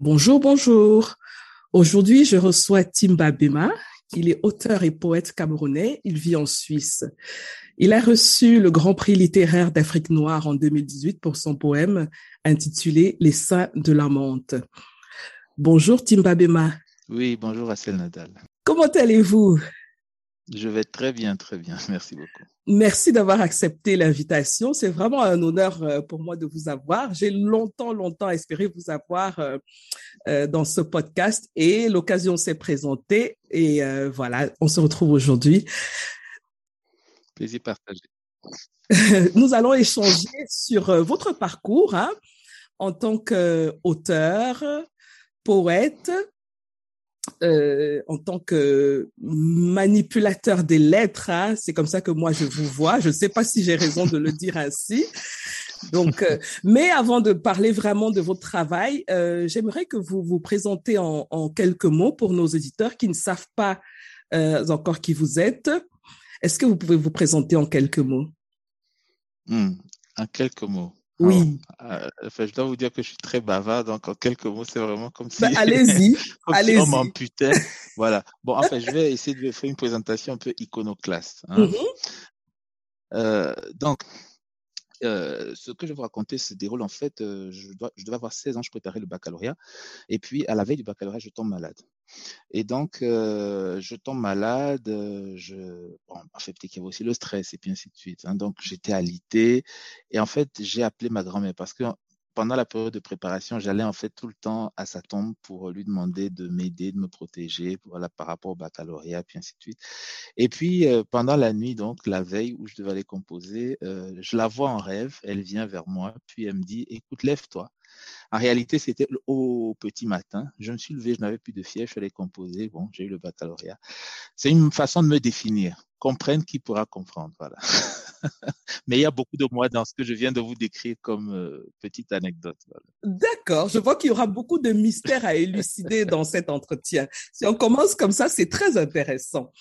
Bonjour, bonjour. Aujourd'hui, je reçois Timba Bema. Il est auteur et poète camerounais. Il vit en Suisse. Il a reçu le Grand Prix littéraire d'Afrique noire en 2018 pour son poème intitulé Les saints de la Monte. Bonjour Timba Bema. Oui, bonjour Assel Nadal. Comment allez-vous? Je vais très bien, très bien. Merci beaucoup. Merci d'avoir accepté l'invitation. C'est vraiment un honneur euh, pour moi de vous avoir. J'ai longtemps, longtemps espéré vous avoir euh, euh, dans ce podcast et l'occasion s'est présentée et voilà, on se retrouve aujourd'hui. Plaisir partagé. Nous allons échanger sur votre parcours hein, en tant qu'auteur, poète, euh, en tant que manipulateur des lettres. Hein, c'est comme ça que moi je vous vois. Je ne sais pas si j'ai raison de le dire ainsi. Donc, euh, mais avant de parler vraiment de votre travail, euh, j'aimerais que vous vous présentez en, quelques mots pour nos éditeurs qui ne savent pas encore qui vous êtes. Est-ce que vous pouvez vous présenter en quelques mots? Hmm, En quelques mots. Oui. Euh, je dois vous dire que je suis très bavard, donc en quelques mots, c'est vraiment comme si, bah, allez-y, allez on m'amputait. voilà. Bon, enfin, je vais essayer de faire une présentation un peu iconoclaste. Hein. Mm-hmm. euh, donc, euh, ce que je vais vous raconter se déroule en fait, euh, je, dois, je devais avoir 16 ans, je préparais le baccalauréat, et puis à la veille du baccalauréat, je tombe malade. Et donc, euh, je tombe malade, euh, je, bon, en fait, peut-être qu'il y avait aussi le stress et puis ainsi de suite. Hein, donc, j'étais alité, et en fait, j'ai appelé ma grand-mère parce que pendant la période de préparation, j'allais en fait tout le temps à sa tombe pour lui demander de m'aider, de me protéger, voilà, par rapport au baccalauréat, puis ainsi de suite. Et puis, euh, pendant la nuit, donc, la veille où je devais aller composer, euh, je la vois en rêve, elle vient vers moi, puis elle me dit, écoute, lève-toi. En réalité, c'était au petit matin. Je me suis levé, je n'avais plus de fièvre, je suis allé composer. Bon, j'ai eu le baccalauréat. C'est une façon de me définir. Comprenne qui pourra comprendre. Voilà. Mais il y a beaucoup de moi dans ce que je viens de vous décrire comme euh, petite anecdote. Voilà. D'accord. Je vois qu'il y aura beaucoup de mystères à élucider dans cet entretien. Si on commence comme ça, c'est très intéressant.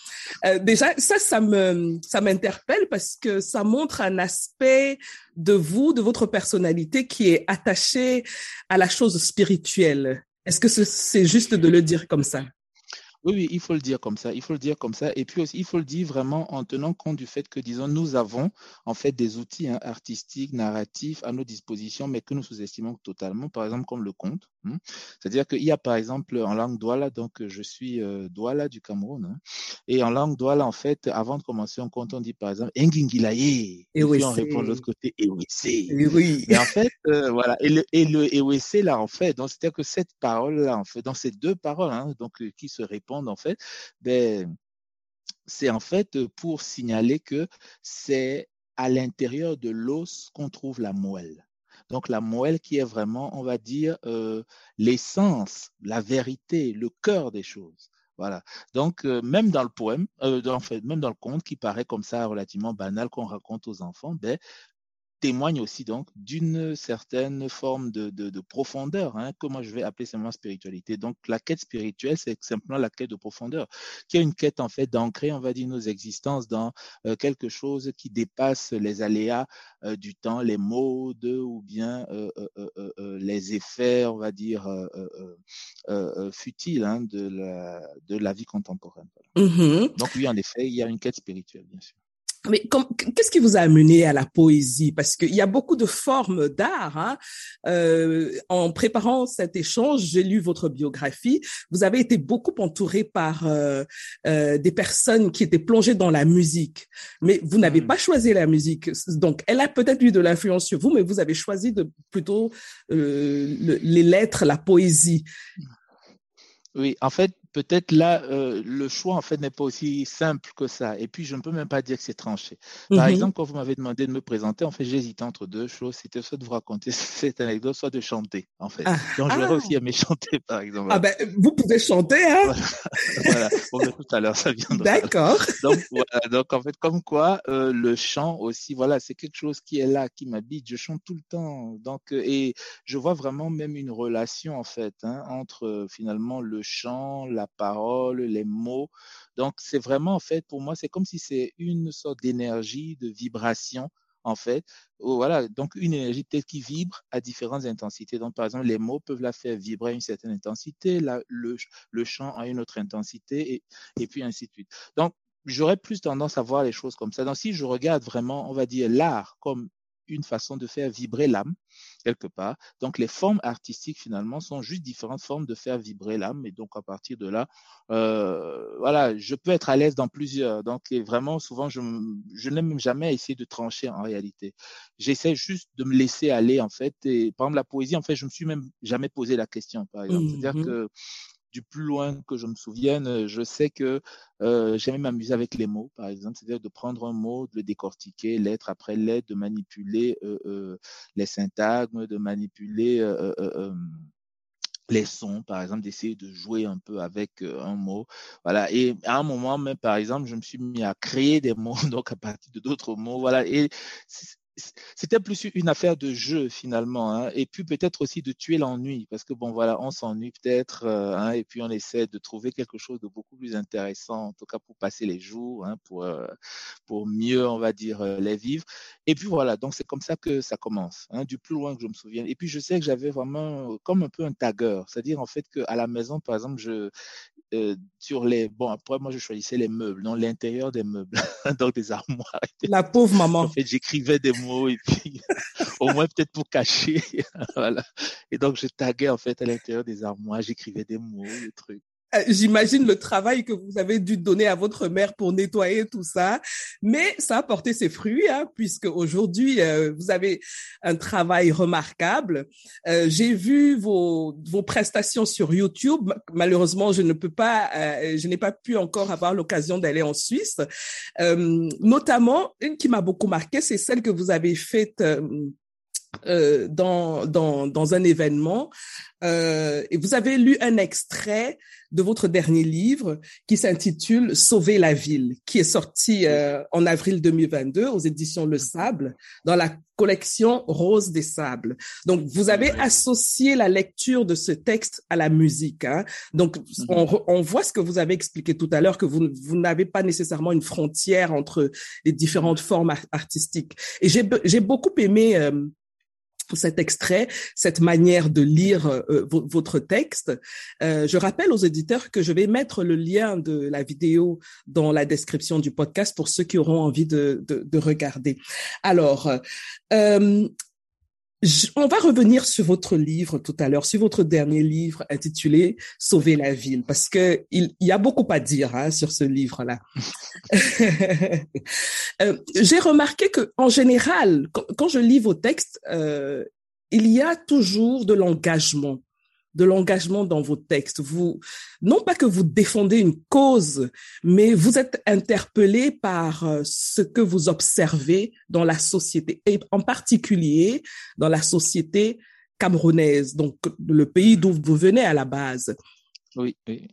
Euh, déjà, ça, ça me, ça m'interpelle parce que ça montre un aspect de vous, de votre personnalité qui est attaché à la chose spirituelle. Est-ce que c'est juste de le dire comme ça? Oui, oui, il faut le dire comme ça. Il faut le dire comme ça. Et puis aussi, il faut le dire vraiment en tenant compte du fait que, disons, nous avons en fait des outils hein, artistiques, narratifs à nos dispositions, mais que nous sous-estimons totalement, par exemple, comme le conte. Hein. C'est-à-dire qu'il y a, par exemple, en langue douala, donc je suis euh, douala du Cameroun, hein, et en langue douala, en fait, avant de commencer un conte, on dit, par exemple, Engingilaye. Et, et puis on répond de l'autre côté, Ewese. Et oui. Et en fait, euh, voilà. Et le, et le Ewese, là, en fait, donc c'est-à-dire que cette parole-là, en fait, dans ces deux paroles, hein, donc, qui se répondent, en fait, ben, c'est en fait pour signaler que c'est à l'intérieur de l'os qu'on trouve la moelle. Donc la moelle qui est vraiment, on va dire, euh, l'essence, la vérité, le cœur des choses. Voilà. Donc, euh, même dans le poème, euh, en fait, même dans le conte qui paraît comme ça relativement banal qu'on raconte aux enfants, ben, témoigne aussi donc d'une certaine forme de, de, de profondeur, hein, que moi je vais appeler simplement spiritualité. Donc la quête spirituelle, c'est simplement la quête de profondeur, qui est une quête en fait d'ancrer, on va dire, nos existences dans euh, quelque chose qui dépasse les aléas euh, du temps, les modes ou bien euh, les effets, on va dire, futiles hein, de, la, de la vie contemporaine. Voilà. Mm-hmm. Donc oui, en effet, il y a une quête spirituelle, bien sûr. Mais qu'est-ce qui vous a amené à la poésie? Parce qu'il y a beaucoup de formes d'art. Hein. Euh, en préparant cet échange, j'ai lu votre biographie. Vous avez été beaucoup entouré par euh, euh, des personnes qui étaient plongées dans la musique, mais vous n'avez mmh. pas choisi la musique. Donc, elle a peut-être eu de l'influence sur vous, mais vous avez choisi de plutôt euh, le, les lettres, la poésie. Oui, en fait, peut-être là, euh, le choix en fait n'est pas aussi simple que ça. Et puis, je ne peux même pas dire que c'est tranché. Par Mhm. exemple, quand vous m'avez demandé de me présenter, en fait, j'hésitais entre deux choses. C'était soit de vous raconter cette anecdote, soit de chanter, en fait. Ah, Donc, j'aurais ah. aussi aimé chanter, par exemple. Ah ben, vous pouvez chanter, hein? Voilà. Voilà. Tout à l'heure, ça viendra. D'accord. Donc, voilà. Donc, en fait, comme quoi, euh, le chant aussi, voilà, c'est quelque chose qui est là, qui m'habite. Je chante tout le temps. Donc, euh, et je vois vraiment même une relation, en fait, hein, entre finalement le chant, la parole, les mots. Donc, c'est vraiment, en fait, pour moi, c'est comme si c'est une sorte d'énergie, de vibration, en fait. Oh, Voilà, donc une énergie peut-être qui vibre à différentes intensités. Donc, par exemple, les mots peuvent la faire vibrer à une certaine intensité, la, le, le chant à une autre intensité, et, et puis ainsi de suite. Donc, j'aurais plus tendance à voir les choses comme ça. Donc, si je regarde vraiment, on va dire, l'art comme une façon de faire vibrer l'âme, quelque part. Donc, les formes artistiques, finalement, sont juste différentes formes de faire vibrer l'âme. Et donc, à partir de là, euh, voilà, je peux être à l'aise dans plusieurs. Donc, et vraiment, souvent, je, je n'aime jamais essayer de trancher en réalité. J'essaie juste de me laisser aller, en fait. Et par exemple, la poésie, en fait, je me suis même jamais posé la question, par exemple. C'est-à-dire Mhm. que du plus loin que je me souvienne, je sais que euh, j'aimais m'amuser avec les mots, par exemple, c'est-à-dire de prendre un mot, de le décortiquer lettre après lettre, de manipuler euh, euh, les syntagmes, de manipuler euh, euh, euh, les sons, par exemple, d'essayer de jouer un peu avec euh, un mot. Voilà. Et à un moment, même, par exemple, je me suis mis à créer des mots, donc à partir de d'autres mots. Voilà. C'était plus une affaire de jeu finalement, hein, et puis peut-être aussi de tuer l'ennui, parce que bon voilà, on s'ennuie peut-être, euh, hein, et puis on essaie de trouver quelque chose de beaucoup plus intéressant, en tout cas pour passer les jours, hein, pour euh, pour mieux, on va dire, euh, les vivre. Et puis voilà, donc c'est comme ça que ça commence, hein, du plus loin que je me souviens. Et puis je sais que j'avais vraiment comme un peu un tagueur, c'est-à-dire en fait qu'à la maison, par exemple, je euh, sur les bon après moi je choisissais les meubles dans l'intérieur des meubles donc des armoires. La pauvre maman. En fait j'écrivais des mots et puis au moins peut-être pour cacher voilà. Et donc je taguais en fait à l'intérieur des armoires j'écrivais des mots des trucs J'imagine le travail que vous avez dû donner à votre mère pour nettoyer tout ça, mais ça a porté ses fruits, hein, puisque aujourd'hui euh, vous avez un travail remarquable. Euh, J'ai vu vos, vos prestations sur YouTube. Malheureusement, je ne peux pas, euh, je n'ai pas pu encore avoir l'occasion d'aller en Suisse. Euh, notamment, une qui m'a beaucoup marqué, c'est celle que vous avez faite. Euh, dans, dans, dans un événement euh, et vous avez lu un extrait de votre dernier livre qui s'intitule Sauver la ville, qui est sorti euh, en avril 2022 aux éditions Le Sable dans la collection Rose des Sables. Donc, vous avez oui. associé la lecture de ce texte à la musique. Hein? Donc, -hmm. on, on, voit ce que vous avez expliqué tout à l'heure, que vous, vous n'avez pas nécessairement une frontière entre les différentes formes artistiques. Et j'ai beaucoup aimé euh, cet extrait, cette manière de lire euh, votre texte. Euh, je rappelle aux éditeurs que je vais mettre le lien de la vidéo dans la description du podcast pour ceux qui auront envie de, de, de regarder. Alors, euh, on va revenir sur votre livre tout à l'heure, sur votre dernier livre intitulé Sauver la ville, parce que il, il y a beaucoup à dire hein, sur ce livre-là. euh, J'ai remarqué que, en général, quand, quand, je lis vos textes, euh, il y a toujours de l'engagement de l'engagement dans vos textes. Vous, non pas que vous défendez une cause, mais vous êtes interpellé par euh, ce que vous observez dans la société, et en particulier dans la société camerounaise, donc le pays d'où vous venez à la base. Oui, oui.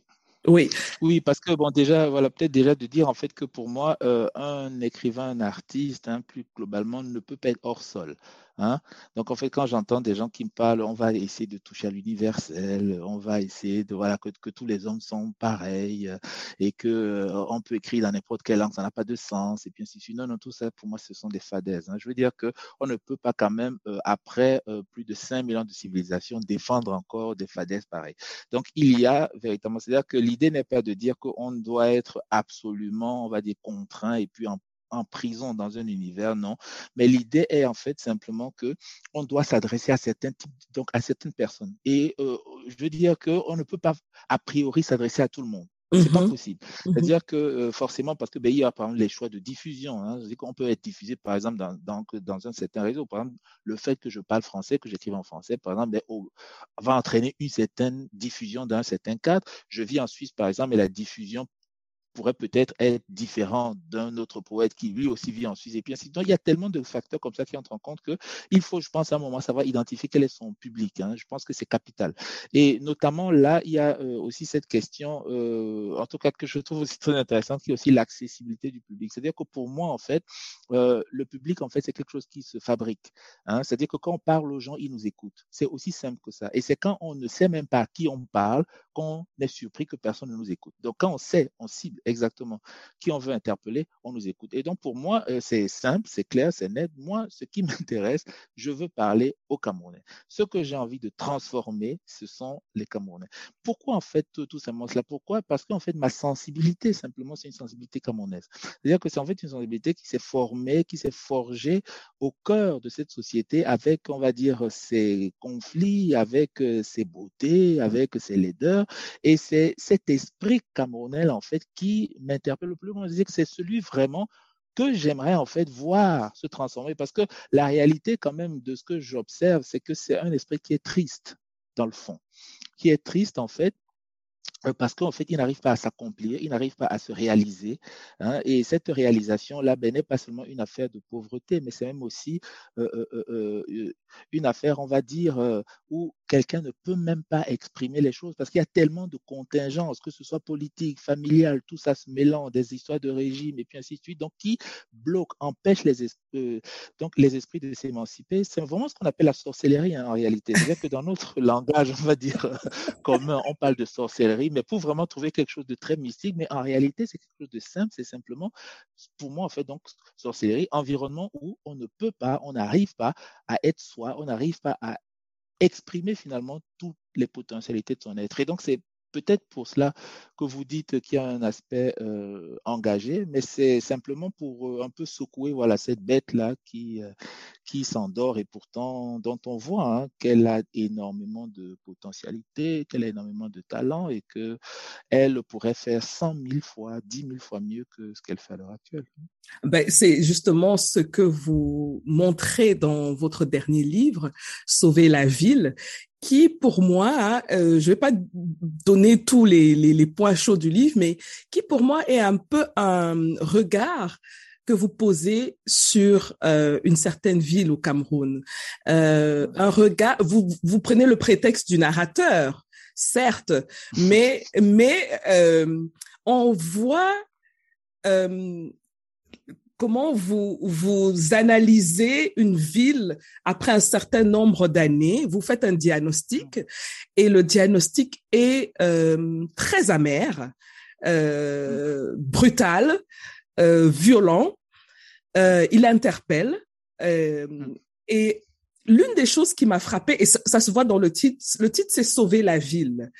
Oui. Oui, parce que bon, déjà, voilà, peut-être déjà de dire en fait que pour moi, euh, un écrivain, un artiste, hein, plus globalement, ne peut pas être hors sol. Hein? Donc en fait, quand j'entends des gens qui me parlent, on va essayer de toucher à l'universel, on va essayer de voilà que, tous les hommes sont pareils euh, et que euh, on peut écrire dans n'importe quelle langue, ça n'a pas de sens et puis ainsi de suite. Non, non, tout ça pour moi, ce sont des fadaises. Hein? Je veux dire que on ne peut pas quand même euh, après plus de 5000 ans de civilisation défendre encore des fadaises pareilles. Donc il y a véritablement, c'est-à-dire que l'idée n'est pas de dire qu'on doit être absolument, on va dire, contraint et puis en en prison dans un univers, non. Mais l'idée est en fait simplement que on doit s'adresser à certains types, donc à certaines personnes. Et euh, je veux dire qu'on ne peut pas a priori s'adresser à tout le monde. C'est pas mhm. possible. Mhm. C'est-à-dire que euh, forcément, parce que ben, il y a par exemple les choix de diffusion. Hein, c'est qu'on peut être diffusé par exemple dans, dans, dans, un certain réseau. Par exemple, le fait que je parle français, que j'écrive en français, par exemple, ben, va entraîner une certaine diffusion dans un certain cadre. Je vis en Suisse, par exemple, et la diffusion pourrait peut-être être différent d'un autre poète qui lui aussi vit en Suisse et puis ainsi Donc, il y a tellement de facteurs comme ça qui entrent en compte que il faut, je pense, à un moment savoir identifier quel est son public. Hein. Je pense que c'est capital. Et notamment là, il y a euh, aussi cette question, euh, en tout cas que je trouve aussi très intéressante, qui est aussi l'accessibilité du public. C'est-à-dire que pour moi, en fait, euh, le public, en fait, c'est quelque chose qui se fabrique. Hein. C'est-à-dire que quand on parle aux gens, ils nous écoutent. C'est aussi simple que ça. Et c'est quand on ne sait même pas à qui on parle qu'on est surpris que personne ne nous écoute. Donc, quand on sait, on cible exactement qui on veut interpeller, on nous écoute. Et donc, pour moi, euh, c'est simple, c'est clair, c'est net. Moi, ce qui m'intéresse, je veux parler aux Camerounais. Ce que j'ai envie de transformer, ce sont les Camerounais. Pourquoi, en fait, tout, simplement cela? Pourquoi? Parce qu'en fait, ma sensibilité, simplement, c'est une sensibilité camerounaise. C'est-à-dire que c'est en fait une sensibilité qui s'est formée, qui s'est forgée au cœur de cette société avec, on va dire, ses conflits, avec euh, ses beautés, avec ses laideurs. Et c'est cet esprit camerounais, en fait, qui m'interpelle le plus. Moi, je dis que c'est celui vraiment que j'aimerais en fait voir se transformer parce que la réalité quand même de ce que j'observe, c'est que c'est un esprit qui est triste dans le fond, qui est triste en fait parce qu'en fait, il n'arrive pas à s'accomplir, il n'arrive pas à se réaliser. Hein, et cette réalisation-là ben, n'est pas seulement une affaire de pauvreté, mais c'est même aussi euh, euh, une affaire, on va dire, où quelqu'un ne peut même pas exprimer les choses parce qu'il y a tellement de contingences, que ce soit politique, familial, tout ça se mélange, des histoires de régime et puis ainsi de suite, donc qui bloquent, empêchent les, donc les esprits de s'émanciper. C'est vraiment ce qu'on appelle la sorcellerie hein, en réalité. C'est-à-dire que dans notre langage, on va dire commun, on parle de sorcellerie mais pour vraiment trouver quelque chose de très mystique. Mais en réalité, c'est quelque chose de simple. C'est simplement, pour moi, en fait, donc, sorcellerie, environnement où on ne peut pas, on n'arrive pas à être soi, on n'arrive pas à exprimer finalement toutes les potentialités de son être. Et donc, c'est peut-être pour cela que vous dites qu'il y a un aspect euh, engagé, mais c'est simplement pour euh, un peu secouer voilà, cette bête-là qui, euh, qui s'endort et pourtant dont on voit hein, qu'elle a énormément de potentialité, qu'elle a énormément de talent et qu'elle pourrait faire 100 000 fois, 10 000 fois mieux que ce qu'elle fait à l'heure actuelle. Ben, c'est justement ce que vous montrez dans votre dernier livre, Sauver la ville, qui pour moi, euh, je vais pas donner tous les, points chauds du livre, mais qui pour moi est un peu un regard que vous posez sur euh, une certaine ville au Cameroun. Euh, un regard, vous, prenez le prétexte du narrateur, certes, mais mais euh, on voit comment vous, vous analysez une ville après un certain nombre d'années. Vous faites un diagnostic et le diagnostic est euh, très amer, euh, brutal, euh, violent. Il interpelle. Et l'une des choses qui m'a frappé, et ça, se voit dans le titre, le titre c'est Sauver la ville.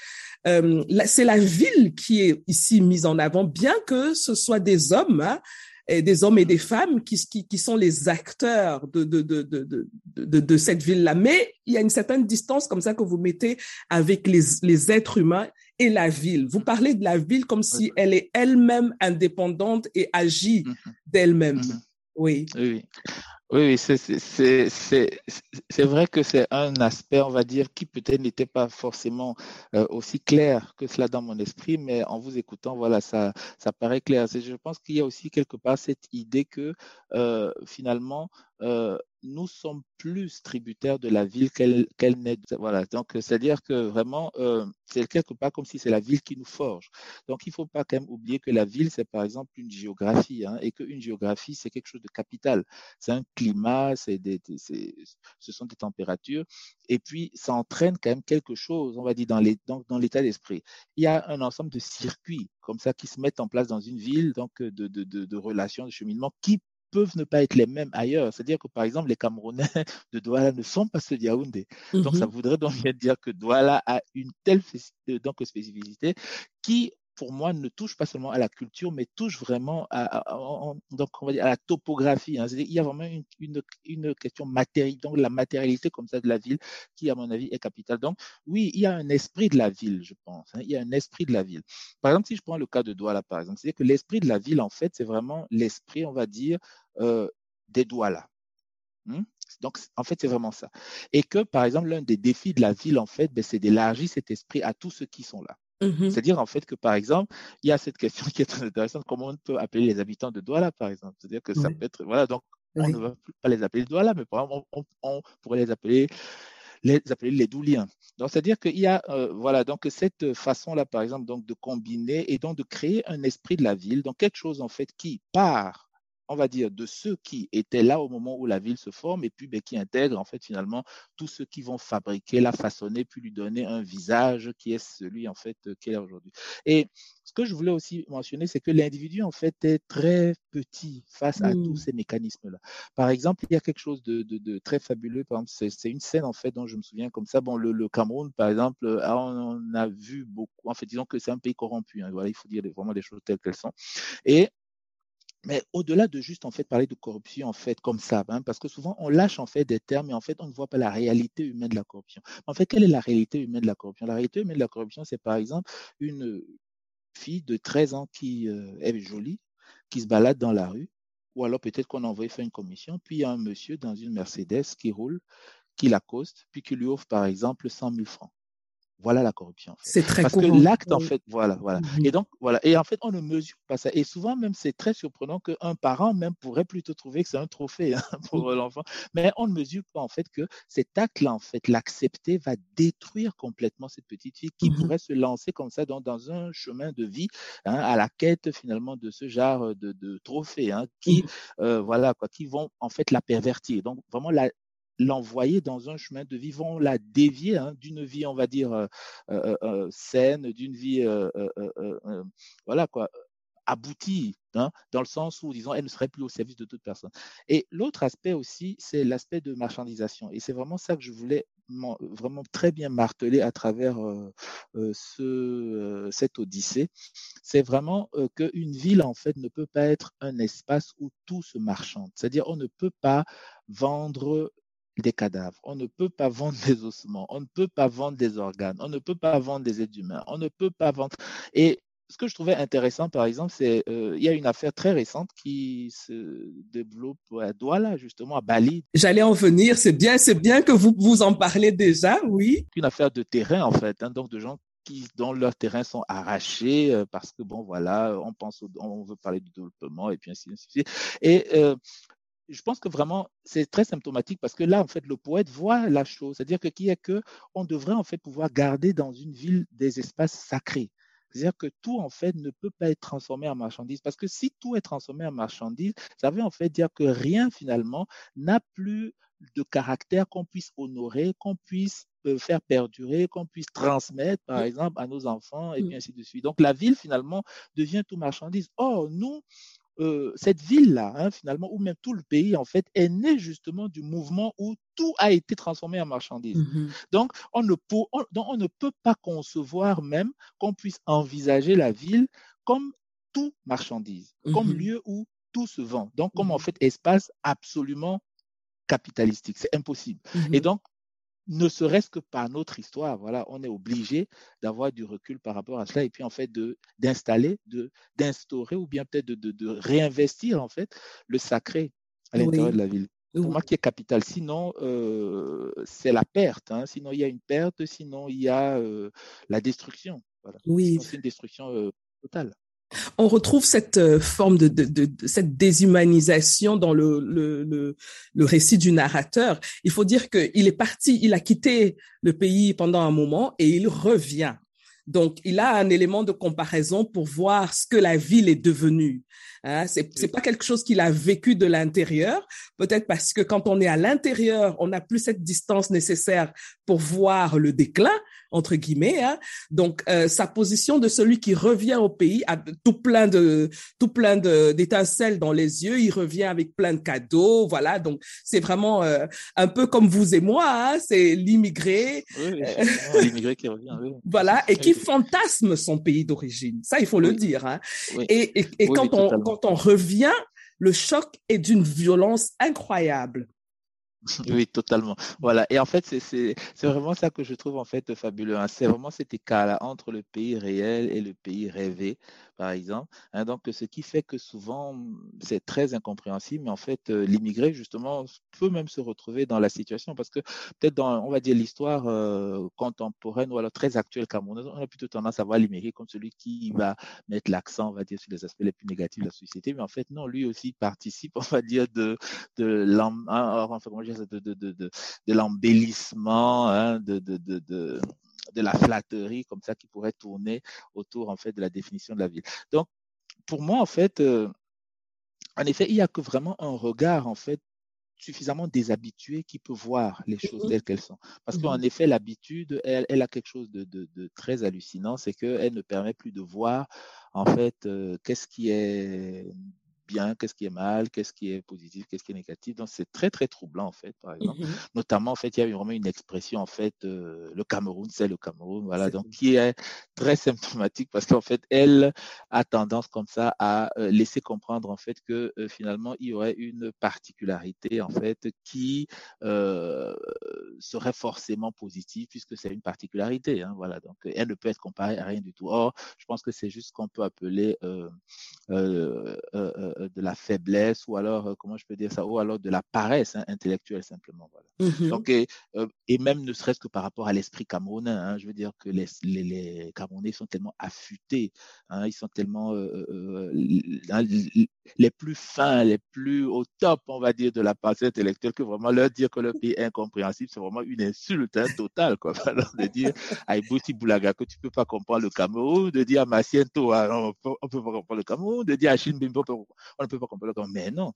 C'est la ville qui est ici mise en avant, bien que ce soit des hommes hein, des hommes et des femmes qui, qui, qui sont les acteurs de, de, de, de, de, de cette ville-là. Mais il y a une certaine distance comme ça que vous mettez avec les, les êtres humains et la ville. Vous parlez de la ville comme si elle est elle-même indépendante et agit mm-hmm. d'elle-même. Mm-hmm. Oui. Oui. Oui, c'est vrai que c'est un aspect, on va dire, qui peut-être n'était pas forcément euh, aussi clair que cela dans mon esprit, mais en vous écoutant, voilà, ça, ça paraît clair. Je pense qu'il y a aussi quelque part cette idée que euh, finalement, euh, nous sommes plus tributaires de la ville qu'elle qu'elle n'est. Voilà, donc c'est-à-dire que vraiment, euh, c'est quelque part comme si c'est la ville qui nous forge. Donc il ne faut pas quand même oublier que la ville, c'est par exemple une géographie, hein, et qu'une géographie, c'est quelque chose de capital. C'est un climat, c'est des, ce sont des températures, et puis ça entraîne quand même quelque chose, on va dire, dans l'état dans, l'état d'esprit. Il y a un ensemble de circuits comme ça qui se mettent en place dans une ville, donc de, de, de, de relations, de cheminement, qui peuvent ne pas être les mêmes ailleurs. C'est-à-dire que, par exemple, les Camerounais de Douala ne sont pas ceux de Yaoundé. Donc, ça mhm. voudrait donc bien dire que Douala a une telle donc, spécificité qui pour moi, ne touche pas seulement à la culture, mais touche vraiment à, donc, on va dire à la topographie. Hein. Il y a vraiment une, une, une, question matérielle, donc la matérialité comme ça de la ville, qui, à mon avis, est capitale. Donc, oui, il y a un esprit de la ville, je pense. Hein. Il y a un esprit de la ville. Par exemple, si je prends le cas de Douala, par exemple, c'est que l'esprit de la ville, en fait, c'est vraiment l'esprit, on va dire, euh, des Douala. Hmm? Donc, en fait, c'est vraiment ça. Et que, par exemple, l'un des défis de la ville, en fait, ben, c'est d'élargir cet esprit à tous ceux qui sont là. Mmh C'est-à-dire, en fait, que, par exemple, il y a cette question qui est très intéressante, comment on peut appeler les habitants de Douala, par exemple? C'est-à-dire que ça peut être, voilà, donc, on ne va pas les appeler Douala, mais par exemple, on, pourrait les appeler les appeler les douliens. Donc, c'est-à-dire qu'il y a, euh, voilà, donc cette façon-là, par exemple, donc de combiner et donc de créer un esprit de la ville, donc quelque chose en fait qui part on va dire, de ceux qui étaient là au moment où la ville se forme et puis ben, qui intègrent en fait finalement tous ceux qui vont fabriquer, la façonner, puis lui donner un visage qui est celui en fait qu'elle est aujourd'hui. Et ce que je voulais aussi mentionner, c'est que l'individu en fait est très petit face à tous mmh. ces mécanismes-là. Par exemple, il y a quelque chose de, très fabuleux. Par exemple, c'est une scène en fait dont je me souviens comme ça. Bon, le, Cameroun, par exemple, on, a vu beaucoup. En fait, disons que c'est un pays corrompu. Hein, voilà, il faut dire vraiment les choses telles qu'elles sont. Et mais au-delà de juste en fait parler de corruption en fait comme ça, hein, parce que souvent on lâche en fait des termes et en fait on ne voit pas la réalité humaine de la corruption. En fait, quelle est la réalité humaine de la corruption? La réalité humaine de la corruption, c'est par exemple une fille de 13 ans qui euh, est jolie, qui se balade dans la rue, ou alors peut-être qu'on a envoyé faire une commission, puis il y a un monsieur dans une Mercedes qui roule, qui l'accoste, puis qui lui offre par exemple 100 000 francs. Voilà la corruption. C'est très Parce que l'acte, en fait, voilà, voilà. Mmh et donc, voilà. Et en fait, on ne mesure pas ça. Et souvent, même, c'est très surprenant qu'un parent, même, pourrait plutôt trouver que c'est un trophée hein, pour mmh. l'enfant. Mais on ne mesure pas, en fait, que cet acte-là, en fait, l'accepter va détruire complètement cette petite fille qui mmh pourrait se lancer comme ça dans, dans un chemin de vie, hein, à la quête, finalement, de ce genre de, de trophées, hein, qui, euh, voilà, quoi, qui vont, en fait, la pervertir. Donc, vraiment, la, l'envoyer dans un chemin de vie, vont la dévier hein, d'une vie, on va dire, euh, euh, euh, saine, d'une vie, voilà quoi, aboutie, hein, dans le sens où, disons, elle ne serait plus au service de toute personne. Et l'autre aspect aussi, c'est l'aspect de marchandisation. Et c'est vraiment ça que je voulais vraiment très bien marteler à travers ce, cette odyssée. C'est vraiment qu'une ville, en fait, ne peut pas être un espace où tout se marchande. C'est-à-dire, on ne peut pas vendre des cadavres. On ne peut pas vendre des ossements. On ne peut pas vendre des organes. On ne peut pas vendre des êtres humains. On ne peut pas vendre. Et ce que je trouvais intéressant, par exemple, c'est euh, il y a une affaire très récente qui se développe à Douala, justement à Bali. J'allais en venir. C'est bien, c'est bien que vous vous en parlez déjà, oui. Une affaire de terrain en fait, hein, donc de gens qui dont leurs terrains sont arrachés euh, parce que bon voilà, on pense, on veut parler du développement et puis ainsi de suite. Et euh, je pense que vraiment, c'est très symptomatique parce que là, en fait, le poète voit la chose. C'est-à-dire que qui est que on devrait en fait pouvoir garder dans une ville des espaces sacrés. C'est-à-dire que tout, en fait, ne peut pas être transformé en marchandise. Parce que si tout est transformé en marchandise, ça veut en fait dire que rien, finalement, n'a plus de caractère qu'on puisse honorer, qu'on puisse euh, faire perdurer, qu'on puisse transmettre, par exemple, à nos enfants, et puis ainsi de suite. Donc, la ville, finalement, devient tout marchandise. Or, nous, euh, cette ville-là, hein, finalement, ou même tout le pays, en fait, est né justement du mouvement où tout a été transformé en marchandise. Mmh donc, on ne, peut, on, ne peut pas concevoir même qu'on puisse envisager la ville comme tout marchandise, comme mmh lieu où tout se vend. Donc, comme en mmh fait espace absolument capitalistique. C'est impossible. Et donc, ne serait-ce que par notre histoire, voilà, on est obligé d'avoir du recul par rapport à cela et puis en fait de d'installer, de d'instaurer ou bien peut-être de, de, réinvestir en fait le sacré à l'intérieur de la ville. Pour moi, qui est capital. Sinon, euh, c'est la perte. Hein. Sinon, il y a une perte. Sinon, il y a euh, la destruction. Voilà. Oui. C'est une destruction euh, totale on retrouve cette euh, forme de, cette déshumanisation dans le, le, le, le, récit du narrateur. Il faut dire qu'il est parti, il a quitté le pays pendant un moment et il revient. Donc, il a un élément de comparaison pour voir ce que la ville est devenue. Hein, c'est c'est pas quelque chose qu'il a vécu de l'intérieur, peut-être parce que quand on est à l'intérieur, on n'a plus cette distance nécessaire pour voir le déclin entre guillemets. Hein. Donc euh, sa position de celui qui revient au pays a tout plein de tout plein d'étincelles dans les yeux. Il revient avec plein de cadeaux, voilà. Donc c'est vraiment euh, un peu comme vous et moi. Hein. C'est l'immigré, oui, l'immigré qui revient. Oui. Voilà et qui fantasme son pays d'origine. Ça, il faut le dire. Hein. Et, et, quand, on, quand on revient, le choc est d'une violence incroyable. Oui, totalement. Voilà. Et en fait, c'est vraiment ça que je trouve en fait fabuleux. Hein. C'est vraiment cet écart-là entre le pays réel et le pays rêvé par exemple. Hein, donc, ce qui fait que souvent, c'est très incompréhensible, mais en fait, euh, l'immigré, justement, peut même se retrouver dans la situation parce que peut-être dans, on va dire, l'histoire euh, contemporaine ou alors très actuelle camerounaise, on a plutôt tendance à voir l'immigré comme celui qui va mettre l'accent, on va dire, sur les aspects les plus négatifs de la société, mais en fait, non, lui aussi participe, on va dire, de, de l'embellissement, hein, de, de, de de la flatterie comme ça qui pourrait tourner autour en fait de la définition de la ville. Donc pour moi en fait, euh, en effet, il n'y a que vraiment un regard en fait suffisamment déshabitué qui peut voir les choses mm-hmm. telles qu'elles sont. Parce qu'en mm-hmm. effet, l'habitude, elle, elle, a quelque chose de, de, de très hallucinant, c'est qu'elle ne permet plus de voir en fait euh, qu'est-ce qui est bien, qu'est-ce qui est mal, qu'est-ce qui est positif, qu'est-ce qui est négatif. Donc c'est très très troublant en fait, par exemple. Mmh Notamment en fait, il y a vraiment une expression en fait, euh, le Cameroun, c'est le Cameroun, voilà, donc qui est très symptomatique parce qu'en fait, elle a tendance comme ça à euh, laisser comprendre en fait que euh, finalement il y aurait une particularité en fait qui serait forcément positive puisque c'est une particularité, hein, voilà. Donc elle ne peut être comparée à rien du tout. Or, je pense que c'est juste qu'on peut appeler euh, de la faiblesse ou alors, euh, comment je peux dire ça, ou alors de la paresse hein, intellectuelle simplement. Voilà. Mmh Donc, et, euh, et, même ne serait-ce que par rapport à l'esprit camerounais, hein, je veux dire que les, les, les Camerounais sont tellement affûtés, hein, ils sont tellement les plus fins, les plus au top, on va dire, de la pensée intellectuelle, que vraiment leur dire que le pays est incompréhensible, c'est vraiment une insulte hein, totale. Quoi. De dire à Ibouti Boulaga que tu peux pas comprendre le Cameroun, de dire à Massiento, on ne peut pas comprendre le Cameroun, de dire à Bimbo, on ne peut pas comprendre le Mais non,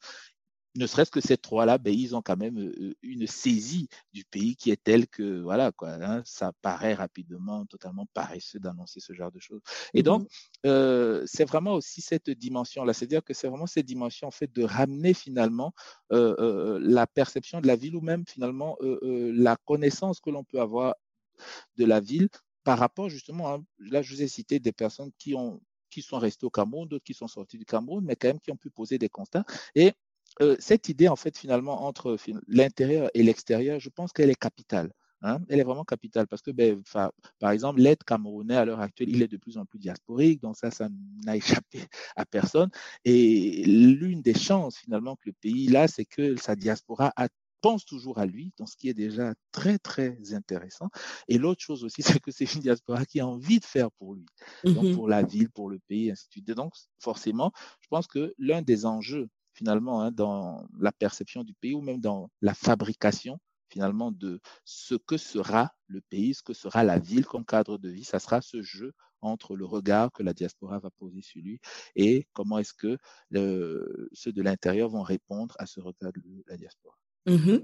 ne serait-ce que ces trois-là, ben, ils ont quand même euh, une saisie du pays qui est telle que, voilà, quoi, hein, ça paraît rapidement totalement paresseux d'annoncer ce genre de choses. Et donc, mmh euh, c'est vraiment aussi cette dimension-là, c'est-à-dire que c'est vraiment cette dimension, en fait, de ramener finalement euh, la perception de la ville ou même finalement la connaissance que l'on peut avoir de la ville par rapport justement, là, je vous ai cité des personnes qui ont qui sont restés au Cameroun, d'autres qui sont sortis du Cameroun, mais quand même qui ont pu poser des constats. Et euh, cette idée, en fait, finalement, entre l'intérieur et l'extérieur, je pense qu'elle est capitale. Hein. elle est vraiment capitale parce que, ben, par exemple, l'aide camerounais à l'heure actuelle, il est de plus en plus diasporique, donc ça, ça n'a échappé à personne. Et l'une des chances, finalement, que le pays a, c'est que sa diaspora a pense toujours à lui, dans ce qui est déjà très, très intéressant. Et l'autre chose aussi, c'est que c'est une diaspora qui a envie de faire pour lui, donc mmh pour la ville, pour le pays, ainsi de suite. donc, forcément, je pense que l'un des enjeux, finalement, hein, dans la perception du pays ou même dans la fabrication, finalement, de ce que sera le pays, ce que sera la ville comme cadre de vie, ça sera ce jeu entre le regard que la diaspora va poser sur lui et comment est-ce que ceux de l'intérieur vont répondre à ce regard de la diaspora. Mmh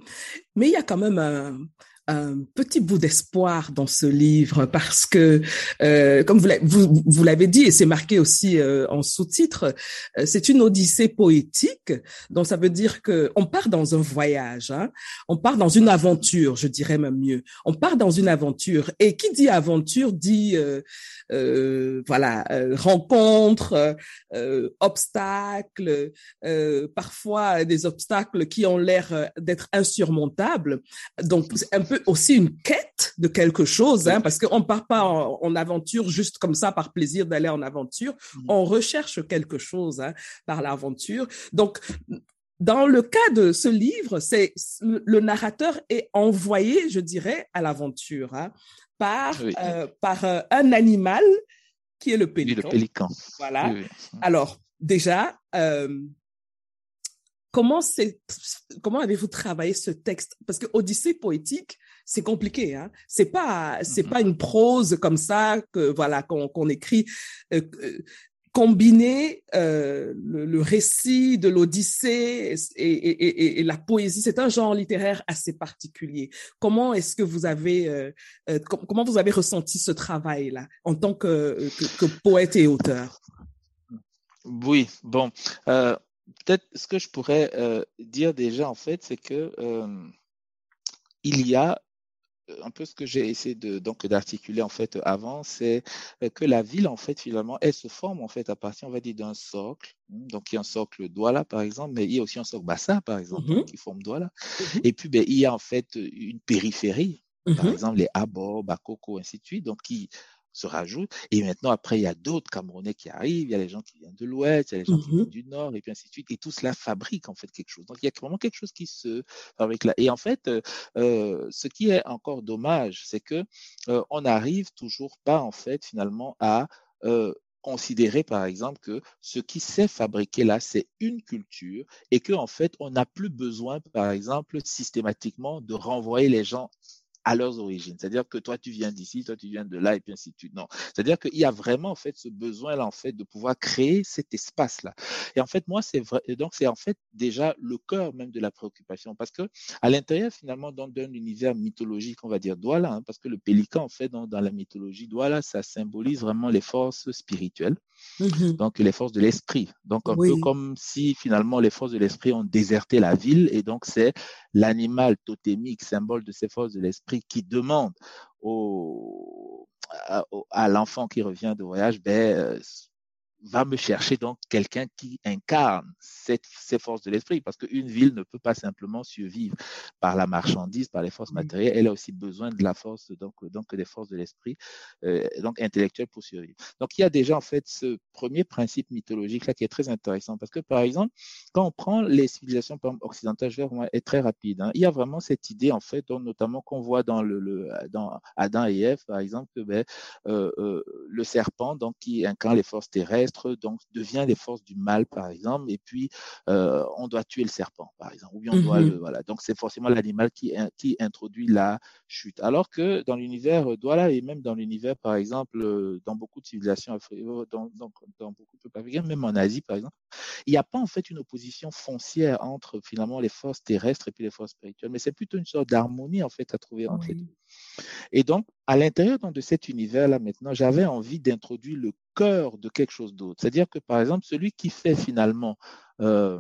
Mais il y a quand même un, un petit bout d'espoir dans ce livre parce que, euh, comme vous, l'avez dit et c'est marqué aussi euh, en sous-titre, euh, c'est une odyssée poétique. Donc ça veut dire que on part dans un voyage, hein, on part dans une aventure, je dirais même mieux. On part dans une aventure et qui dit aventure dit voilà rencontre, obstacles, parfois des obstacles qui ont l'air d'être insurmontables. Donc un peu aussi une quête de quelque chose, hein, parce qu'on part pas en, aventure juste comme ça par plaisir d'aller en aventure. On recherche quelque chose hein, par l'aventure. Donc, dans le cas de ce livre, c'est le narrateur est envoyé, je dirais, à l'aventure hein, par euh, par euh, un animal qui est le pélican. le pélican. Voilà. Alors déjà, euh, comment c'est comment avez-vous travaillé ce texte? Parce que Odyssée poétique, c'est compliqué. Hein? C'est pas c'est pas une prose comme ça que voilà qu'on écrit. Euh, euh, combiner euh, le, récit de l'Odyssée et, la poésie, c'est un genre littéraire assez particulier. Comment est-ce que vous avez comment vous avez ressenti ce travail-là en tant que, que, poète et auteur? Oui, bon, peut-être ce que je pourrais dire déjà en fait, c'est que il y a un peu ce que j'ai essayé de donc d'articuler en fait avant, c'est que la ville en fait finalement elle se forme en fait à partir on va dire d'un socle. Donc il y a un socle Douala par exemple, mais il y a aussi un socle Bassa par exemple mmh qui forme Douala. Mmh Et puis ben, il y a en fait une périphérie, par mmh exemple les Abor, Bakoko, ainsi de suite, donc qui se rajoute. Et maintenant, après, il y a d'autres Camerounais qui arrivent, il y a les gens qui viennent de l'Ouest, il y a les gens qui viennent mmh du Nord, et puis ainsi de suite. Et tout cela fabrique en fait quelque chose. Donc, il y a vraiment quelque chose qui se fabrique là. Et en fait, euh ce qui est encore dommage, c'est que euh, on n'arrive toujours pas, en fait, finalement, à euh, considérer par exemple que ce qui s'est fabriqué là, c'est une culture et que en fait, on n'a plus besoin, par exemple, systématiquement de renvoyer les gens à leurs origines. C'est-à-dire que toi, tu viens d'ici, toi, tu viens de là, et puis ainsi de suite. Non. C'est-à-dire qu'il y a vraiment, en fait, ce besoin-là, en fait, de pouvoir créer cet espace-là. Et en fait, moi, c'est vrai. Et donc, c'est en fait déjà le cœur même de la préoccupation. Parce que à l'intérieur, finalement, d'un univers mythologique, on va dire Douala, hein, parce que le pélican, en fait, dans, dans la mythologie Douala, ça symbolise vraiment les forces spirituelles. Mmh donc les forces de l'esprit. Donc un peu comme si finalement les forces de l'esprit ont déserté la ville et donc c'est l'animal totémique, symbole de ces forces de l'esprit qui demande au, à, à l'enfant qui revient de voyage, ben, euh, va me chercher donc quelqu'un qui incarne cette, ces forces de l'esprit, parce qu'une ville ne peut pas simplement survivre par la marchandise, par les forces matérielles, elle a aussi besoin de la force, donc, donc des forces de l'esprit, euh, donc intellectuelles pour survivre. Donc il y a déjà en fait ce premier principe mythologique là qui est très intéressant, parce que par exemple, quand on prend les civilisations par exemple, occidentales, je vais être très rapide, hein, il y a vraiment cette idée en fait, donc, notamment qu'on voit dans, le, le, dans Adam et Ève, par exemple, que ben, euh, euh, le serpent, donc qui incarne les forces terrestres, donc devient les forces du mal, par exemple, et puis euh, on doit tuer le serpent, par exemple, ou bien on doit mmh le, voilà. Donc c'est forcément l'animal qui, qui introduit la chute. Alors que dans l'univers Douala et même dans l'univers, par exemple, euh, dans beaucoup de civilisations africaines, euh, dans, dans, dans, beaucoup de peuples africains, même en Asie, par exemple, il n'y a pas en fait une opposition foncière entre finalement les forces terrestres et puis les forces spirituelles, mais c'est plutôt une sorte d'harmonie en fait à trouver entre les deux. Et donc, à l'intérieur de cet univers-là, maintenant, j'avais envie d'introduire le cœur de quelque chose d'autre. C'est-à-dire que, par exemple, celui qui fait finalement euh,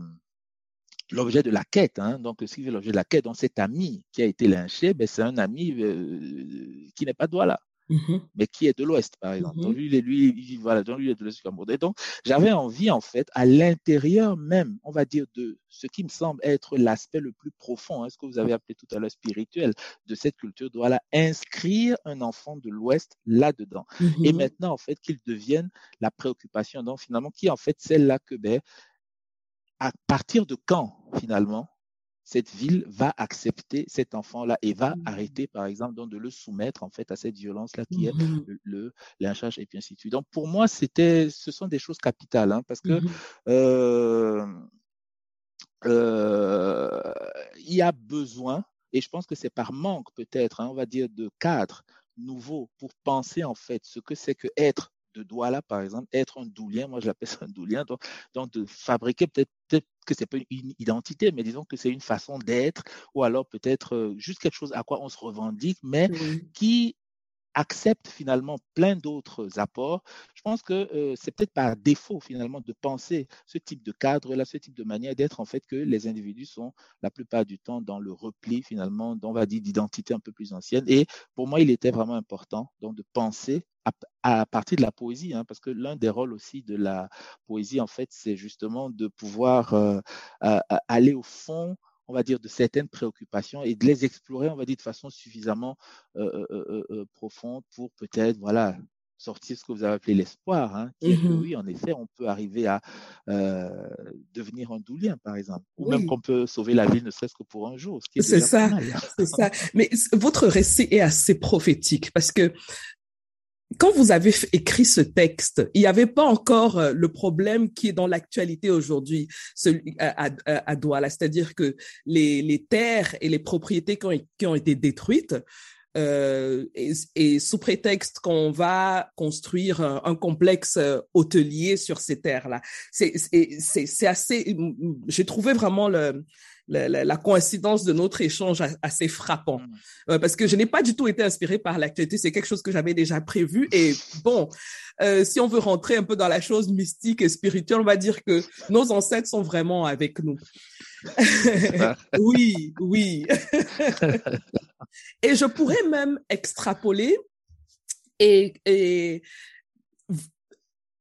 l'objet de la quête, hein, donc ce l'objet de la quête, donc cet ami qui a été lynché, ben, c'est un ami euh, qui n'est pas là. Mmh mais qui est de l'Ouest, par exemple. Mmh donc, lui, lui, voilà, donc lui, il est de l'Ouest du donc, j'avais envie, en fait, à l'intérieur même, on va dire, de ce qui me semble être l'aspect le plus profond, hein, ce que vous avez appelé tout à l'heure spirituel de cette culture, doit inscrire un enfant de l'Ouest là-dedans. Et mmh maintenant, en fait, qu'il devienne la préoccupation, donc, finalement, qui, en fait, celle-là que, ben, à partir de quand, finalement, cette ville va accepter cet enfant-là et va mmh. arrêter, par exemple, donc de le soumettre en fait à cette violence-là qui est mmh le, lynchage et puis ainsi de suite. Donc pour moi, c'était, ce sont des choses capitales hein, parce que mmh euh, euh, il y a besoin et je pense que c'est par manque peut-être, hein, on va dire, de cadre nouveau pour penser en fait ce que c'est que être de Douala, par exemple, être un doulien, moi je l'appelle ça un doulien, donc, donc de fabriquer peut-être peut que c'est pas une identité, mais disons que c'est une façon d'être, ou alors peut-être euh, juste quelque chose à quoi on se revendique, mais qui accepte finalement plein d'autres apports. Je pense que euh, c'est peut-être par défaut finalement de penser ce type de cadre-là, ce type de manière d'être, en fait, que les individus sont la plupart du temps dans le repli finalement, on va dire, d'identité un peu plus ancienne. Et pour moi, il était vraiment important donc de penser à, partir de la poésie, hein, parce que l'un des rôles aussi de la poésie, en fait, c'est justement de pouvoir euh, aller au fond on va dire, de certaines préoccupations et de les explorer, on va dire, de façon suffisamment euh, euh, euh, profonde pour peut-être, voilà, sortir ce que vous avez appelé l'espoir, hein, qui est que mmh oui, en effet, on peut arriver à devenir un doulien, par exemple, ou même qu'on peut sauver la vie, ne serait-ce que pour un jour. C'est ça, c'est ça. Mais votre récit est assez prophétique parce que quand vous avez écrit ce texte, il n'y avait pas encore euh, le problème qui est dans l'actualité aujourd'hui à, à, Douala, c'est-à-dire que les, terres et les propriétés qui ont été détruites, euh, et, et, sous prétexte qu'on va construire un, complexe euh, hôtelier sur ces terres-là. C'est assez, j'ai trouvé vraiment le, la, la, coïncidence de notre échange assez frappant. Mm. Euh, parce que je n'ai pas du tout été inspirée par l'actualité. C'est quelque chose que j'avais déjà prévu. Et bon, euh, si on veut rentrer un peu dans la chose mystique et spirituelle, on va dire que nos ancêtres sont vraiment avec nous. oui, oui. Et je pourrais même extrapoler et,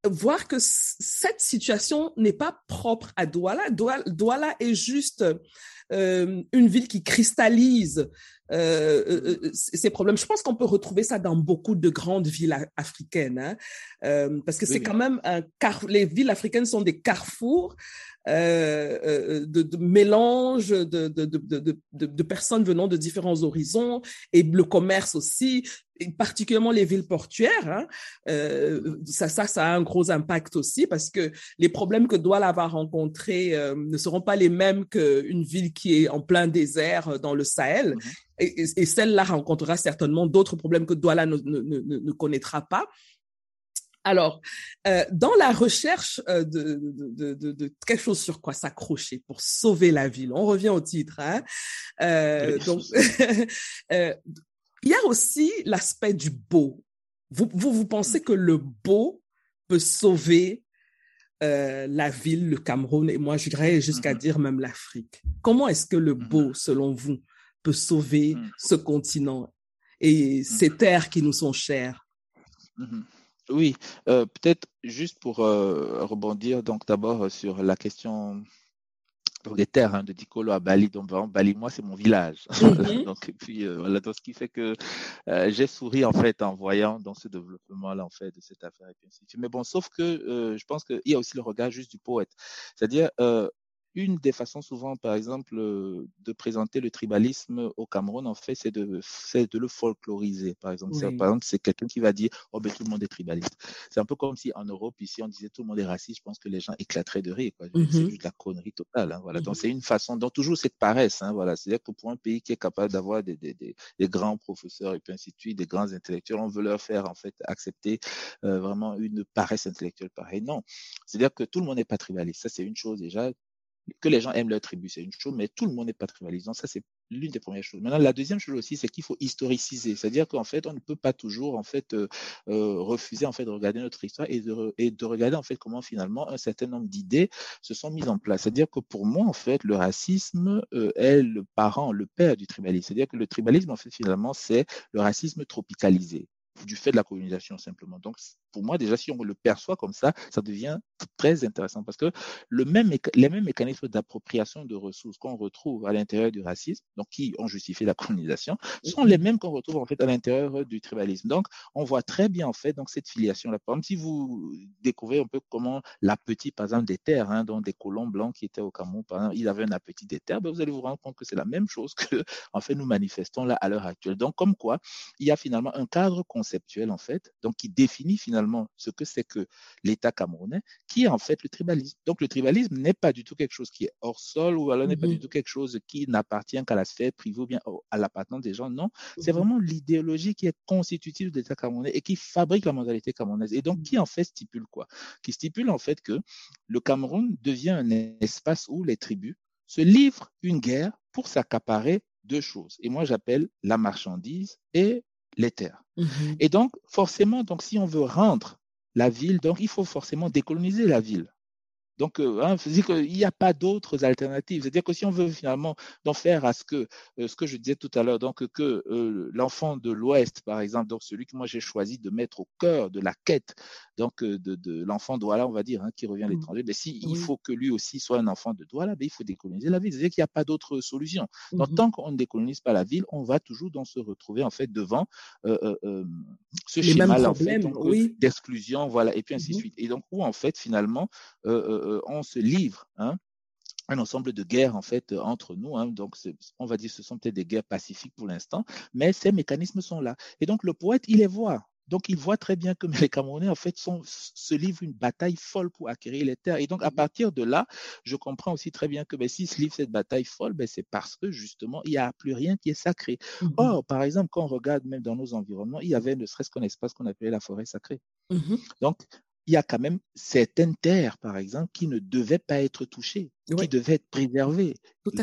voir que cette situation n'est pas propre à Douala. Douala, est juste euh, une ville qui cristallise euh, euh, euh ces problèmes. Je pense qu'on peut retrouver ça dans beaucoup de grandes villes africaines, hein, euh, parce que c'est quand même un car les villes africaines sont des carrefours euh, euh, de, de, mélange de, de, de, personnes venant de différents horizons et le commerce aussi, et particulièrement les villes portuaires. Hein, euh, ça, ça, ça a un gros impact aussi parce que les problèmes que Douala va rencontrer euh, ne seront pas les mêmes qu'une ville qui est en plein désert dans le Sahel. Mm-hmm. Et, et, celle-là rencontrera certainement d'autres problèmes que Douala ne, ne, ne, ne connaîtra pas. Alors, euh, dans la recherche euh, de, de, de, de, quelque chose sur quoi s'accrocher pour sauver la ville, on revient au titre. Hein? Euh, donc, euh, il y a aussi l'aspect du beau. Vous, vous, vous pensez que le beau peut sauver euh, la ville, le Cameroun, et moi, je dirais jusqu'à mm-hmm. dire même l'Afrique. Comment est-ce que le beau, mm-hmm. selon vous, peut sauver mm. ce continent et ces mm-hmm. terres qui nous sont chères? Oui, euh, peut-être juste pour euh, rebondir donc d'abord sur la question des terres hein, de Dicolo à Bali. Donc Bali, moi, c'est mon village. Mm-hmm. donc et puis voilà, donc, ce qui fait que j'ai souri en fait en voyant dans ce développement-là en fait de cette affaire et Mais bon, sauf que je pense qu'il y a aussi le regard juste du poète, c'est-à-dire une des façons souvent, par exemple, euh, de présenter le tribalisme au Cameroun, en fait, c'est de, de le folkloriser. Par exemple, par exemple, c'est quelqu'un qui va dire, oh ben tout le monde est tribaliste. C'est un peu comme si en Europe, ici, on disait tout le monde est raciste. Je pense que les gens éclateraient de rire. C'est mm-hmm. juste de la connerie totale. Hein, voilà. Donc mm-hmm. c'est une façon, donc toujours cette paresse. Hein, voilà. C'est-à-dire que pour un pays qui est capable d'avoir des, des, des, des, grands professeurs et puis ainsi de suite, des grands intellectuels, on veut leur faire en fait accepter euh, vraiment une paresse intellectuelle pareille. Non, c'est-à-dire que tout le monde n'est pas tribaliste. Ça c'est une chose déjà que les gens aiment leur tribu, c'est une chose, mais tout le monde n'est pas tribalisant. Ça, c'est l'une des premières choses. Maintenant, la deuxième chose aussi, c'est qu'il faut historiciser. C'est-à-dire qu'en fait, on ne peut pas toujours, en fait, euh, euh, refuser, en fait, de regarder notre histoire et de, et de regarder, en fait, comment finalement un certain nombre d'idées se sont mises en place. C'est-à-dire que pour moi, en fait, le racisme euh, est le parent, le père du tribalisme. C'est-à-dire que le tribalisme, en fait, finalement, c'est le racisme tropicalisé du fait de la colonisation simplement. Donc, pour moi, déjà, si on le perçoit comme ça, ça devient très intéressant parce que le même, les mêmes mécanismes d'appropriation de ressources qu'on retrouve à l'intérieur du racisme, donc qui ont justifié la colonisation, sont les mêmes qu'on retrouve en fait à l'intérieur du tribalisme. Donc, on voit très bien en fait donc cette filiation-là. Par exemple, si vous découvrez un peu comment l'appétit, par exemple, des terres, hein, dont des colons blancs qui étaient au Cameroun, par exemple, ils avaient un appétit des terres, ben, vous allez vous rendre compte que c'est la même chose que en fait nous manifestons là à l'heure actuelle. Donc, comme quoi, il y a finalement un cadre conceptuel en fait, donc qui définit finalement ce que c'est que l'État camerounais, qui est en fait le tribalisme. Donc le tribalisme n'est pas du tout quelque chose qui est hors sol ou alors n'est pas du mhm. tout quelque chose qui n'appartient qu'à la sphère privée ou bien à l'appartenance des gens. Non, c'est mhm. vraiment l'idéologie qui est constitutive de l'État camerounais et qui fabrique la mentalité camerounaise. Et donc mhm. qui en fait stipule quoi? Qui stipule en fait que le Cameroun devient un espace où les tribus se livrent une guerre pour s'accaparer deux choses. Et moi, j'appelle la marchandise et les terres. Mhm. Et donc, forcément, donc, si on veut rendre la ville, donc, il faut forcément décoloniser la ville. Donc, euh, hein, qu'il n'y a pas d'autres alternatives. C'est-à-dire que si on veut finalement d'en faire à ce que, euh, ce que je disais tout à l'heure, donc que euh, l'enfant de l'Ouest, par exemple, donc celui que moi j'ai choisi de mettre au cœur de la quête, donc de, de l'enfant Douala, on va dire, hein, qui revient à mmh. l'étranger, mais si il faut que lui aussi soit un enfant de Douala, ben, il faut décoloniser la ville. C'est-à-dire qu'il n'y a pas d'autre solution. Donc, mmh tant qu'on ne décolonise pas la ville, on va toujours dans se retrouver en fait devant ce schéma en fait, d'exclusion, voilà, et puis ainsi de mmh suite. Et donc où en fait finalement euh, on se livre hein, un ensemble de guerres en fait entre nous. Hein. donc, on va dire, ce sont peut-être des guerres pacifiques pour l'instant, mais ces mécanismes sont là. Et donc, le poète, il les voit. Donc, il voit très bien que les Camerounais, en fait, sont, se livrent une bataille folle pour acquérir les terres. Et donc, à partir de là, je comprends aussi très bien que ben, s'ils se livrent cette bataille folle, ben, c'est parce que, justement, il n'y a plus rien qui est sacré. Mmh Or, par exemple, quand on regarde même dans nos environnements, il y avait ne serait-ce qu'un espace qu'on appelait la forêt sacrée. Mmh donc, il y a quand même certaines terres, par exemple, qui ne devaient pas être touchées, qui devaient être préservées,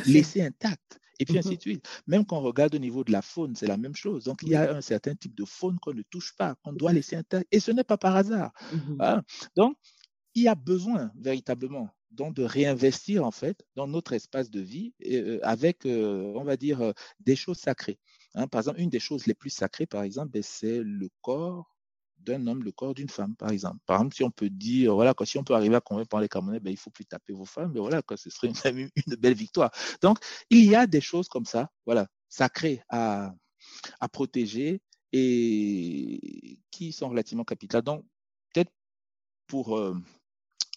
laissées intactes. Et puis ainsi mm-hmm. de suite. Même quand on regarde au niveau de la faune, c'est la même chose. Donc, il y a un certain type de faune qu'on ne touche pas, qu'on doit laisser intacte. Et ce n'est pas par hasard. Mm-hmm. Hein. Donc, il y a besoin véritablement donc de réinvestir en fait dans notre espace de vie euh, avec, euh, on va dire, euh, des choses sacrées. Hein. Par exemple, une des choses les plus sacrées, par exemple, ben, c'est le corps d'un homme, le corps d'une femme, par exemple. Par exemple, si on peut dire, voilà, si on peut arriver à convaincre par les Camerounais, ben, il faut plus taper vos femmes, mais voilà, ce serait une, une belle victoire. Donc, il y a des choses comme ça, voilà, sacrées à, à protéger et qui sont relativement capitales. Donc, peut-être pour euh,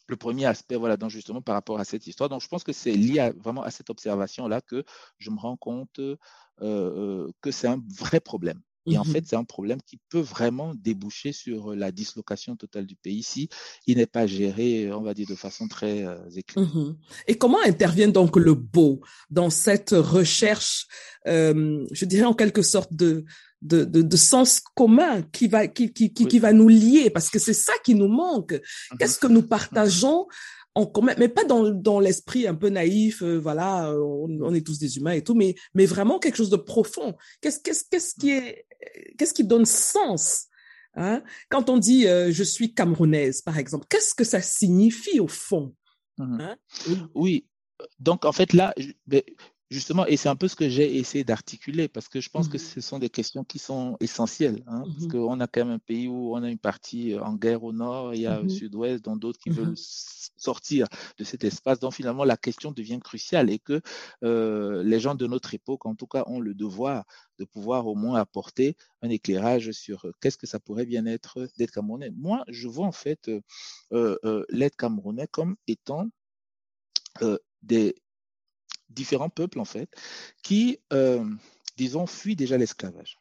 le premier aspect, voilà, donc justement par rapport à cette histoire. Donc, je pense que c'est lié vraiment à cette observation-là que je me rends compte euh, euh, que c'est un vrai problème. Et en mmh fait, c'est un problème qui peut vraiment déboucher sur la dislocation totale du pays si il n'est pas géré, on va dire, de façon très euh, éclairée. Mmh Et comment intervient donc le beau dans cette recherche, euh, je dirais en quelque sorte de, de, de, de sens commun qui va, qui, qui, qui, qui va nous lier? Parce que c'est ça qui nous manque. Mmh Qu'est-ce que nous partageons mais pas dans, dans l'esprit un peu naïf, euh, voilà, on, on, est tous des humains et tout, mais, mais vraiment quelque chose de profond. Qu'est-ce, qu'est-ce, qu'est-ce qui est, qu'est-ce qui donne sens hein? Quand on dit euh, je suis camerounaise, par exemple, qu'est-ce que ça signifie au fond mmh hein? Oui, donc en fait là, ben, Justement, et c'est un peu ce que j'ai essayé d'articuler, parce que je pense que mmh ce sont des questions qui sont essentielles, hein, parce mmh qu'on a quand même un pays où on a une partie euh, en guerre au nord, il y a au mmh sud-ouest, dont d'autres qui veulent sortir de cet espace. Donc finalement, la question devient cruciale et que euh, les gens de notre époque, en tout cas, ont le devoir de pouvoir au moins apporter un éclairage sur euh, qu'est-ce que ça pourrait bien être d'être camerounais. Moi, je vois en fait euh, l'être camerounais comme étant des différents peuples, en fait, qui, euh, disons, fuient déjà l'esclavage.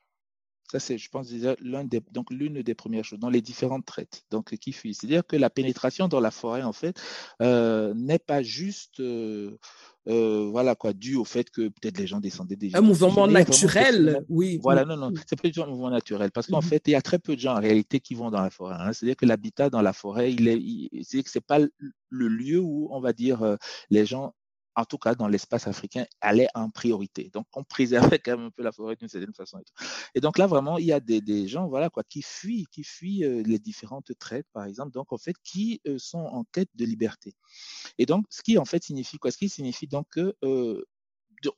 Ça, c'est, je pense, déjà l'un des, donc l'une des premières choses dans les différentes traites, donc qui fuient. C'est-à-dire que la pénétration dans la forêt, en fait, euh, n'est pas juste, euh, voilà quoi, dû au fait que peut-être les gens descendaient des. Un mouvement naturel, oui. Voilà, non, non, c'est pas du tout un mouvement naturel, parce qu'en mmh fait, il y a très peu de gens en réalité qui vont dans la forêt. Hein. C'est-à-dire que l'habitat dans la forêt, il est, c'est que c'est pas le lieu où on va dire les gens en tout cas dans l'espace africain, allait en priorité. Donc, on préservait quand même un peu la forêt d'une certaine façon. Et, donc là, vraiment, il y a des, gens, voilà, quoi, qui fuient, qui fuient euh, les différentes traites, par exemple, donc en fait, qui euh, sont en quête de liberté. Et donc, ce qui en fait signifie quoi? Ce qui signifie donc que euh,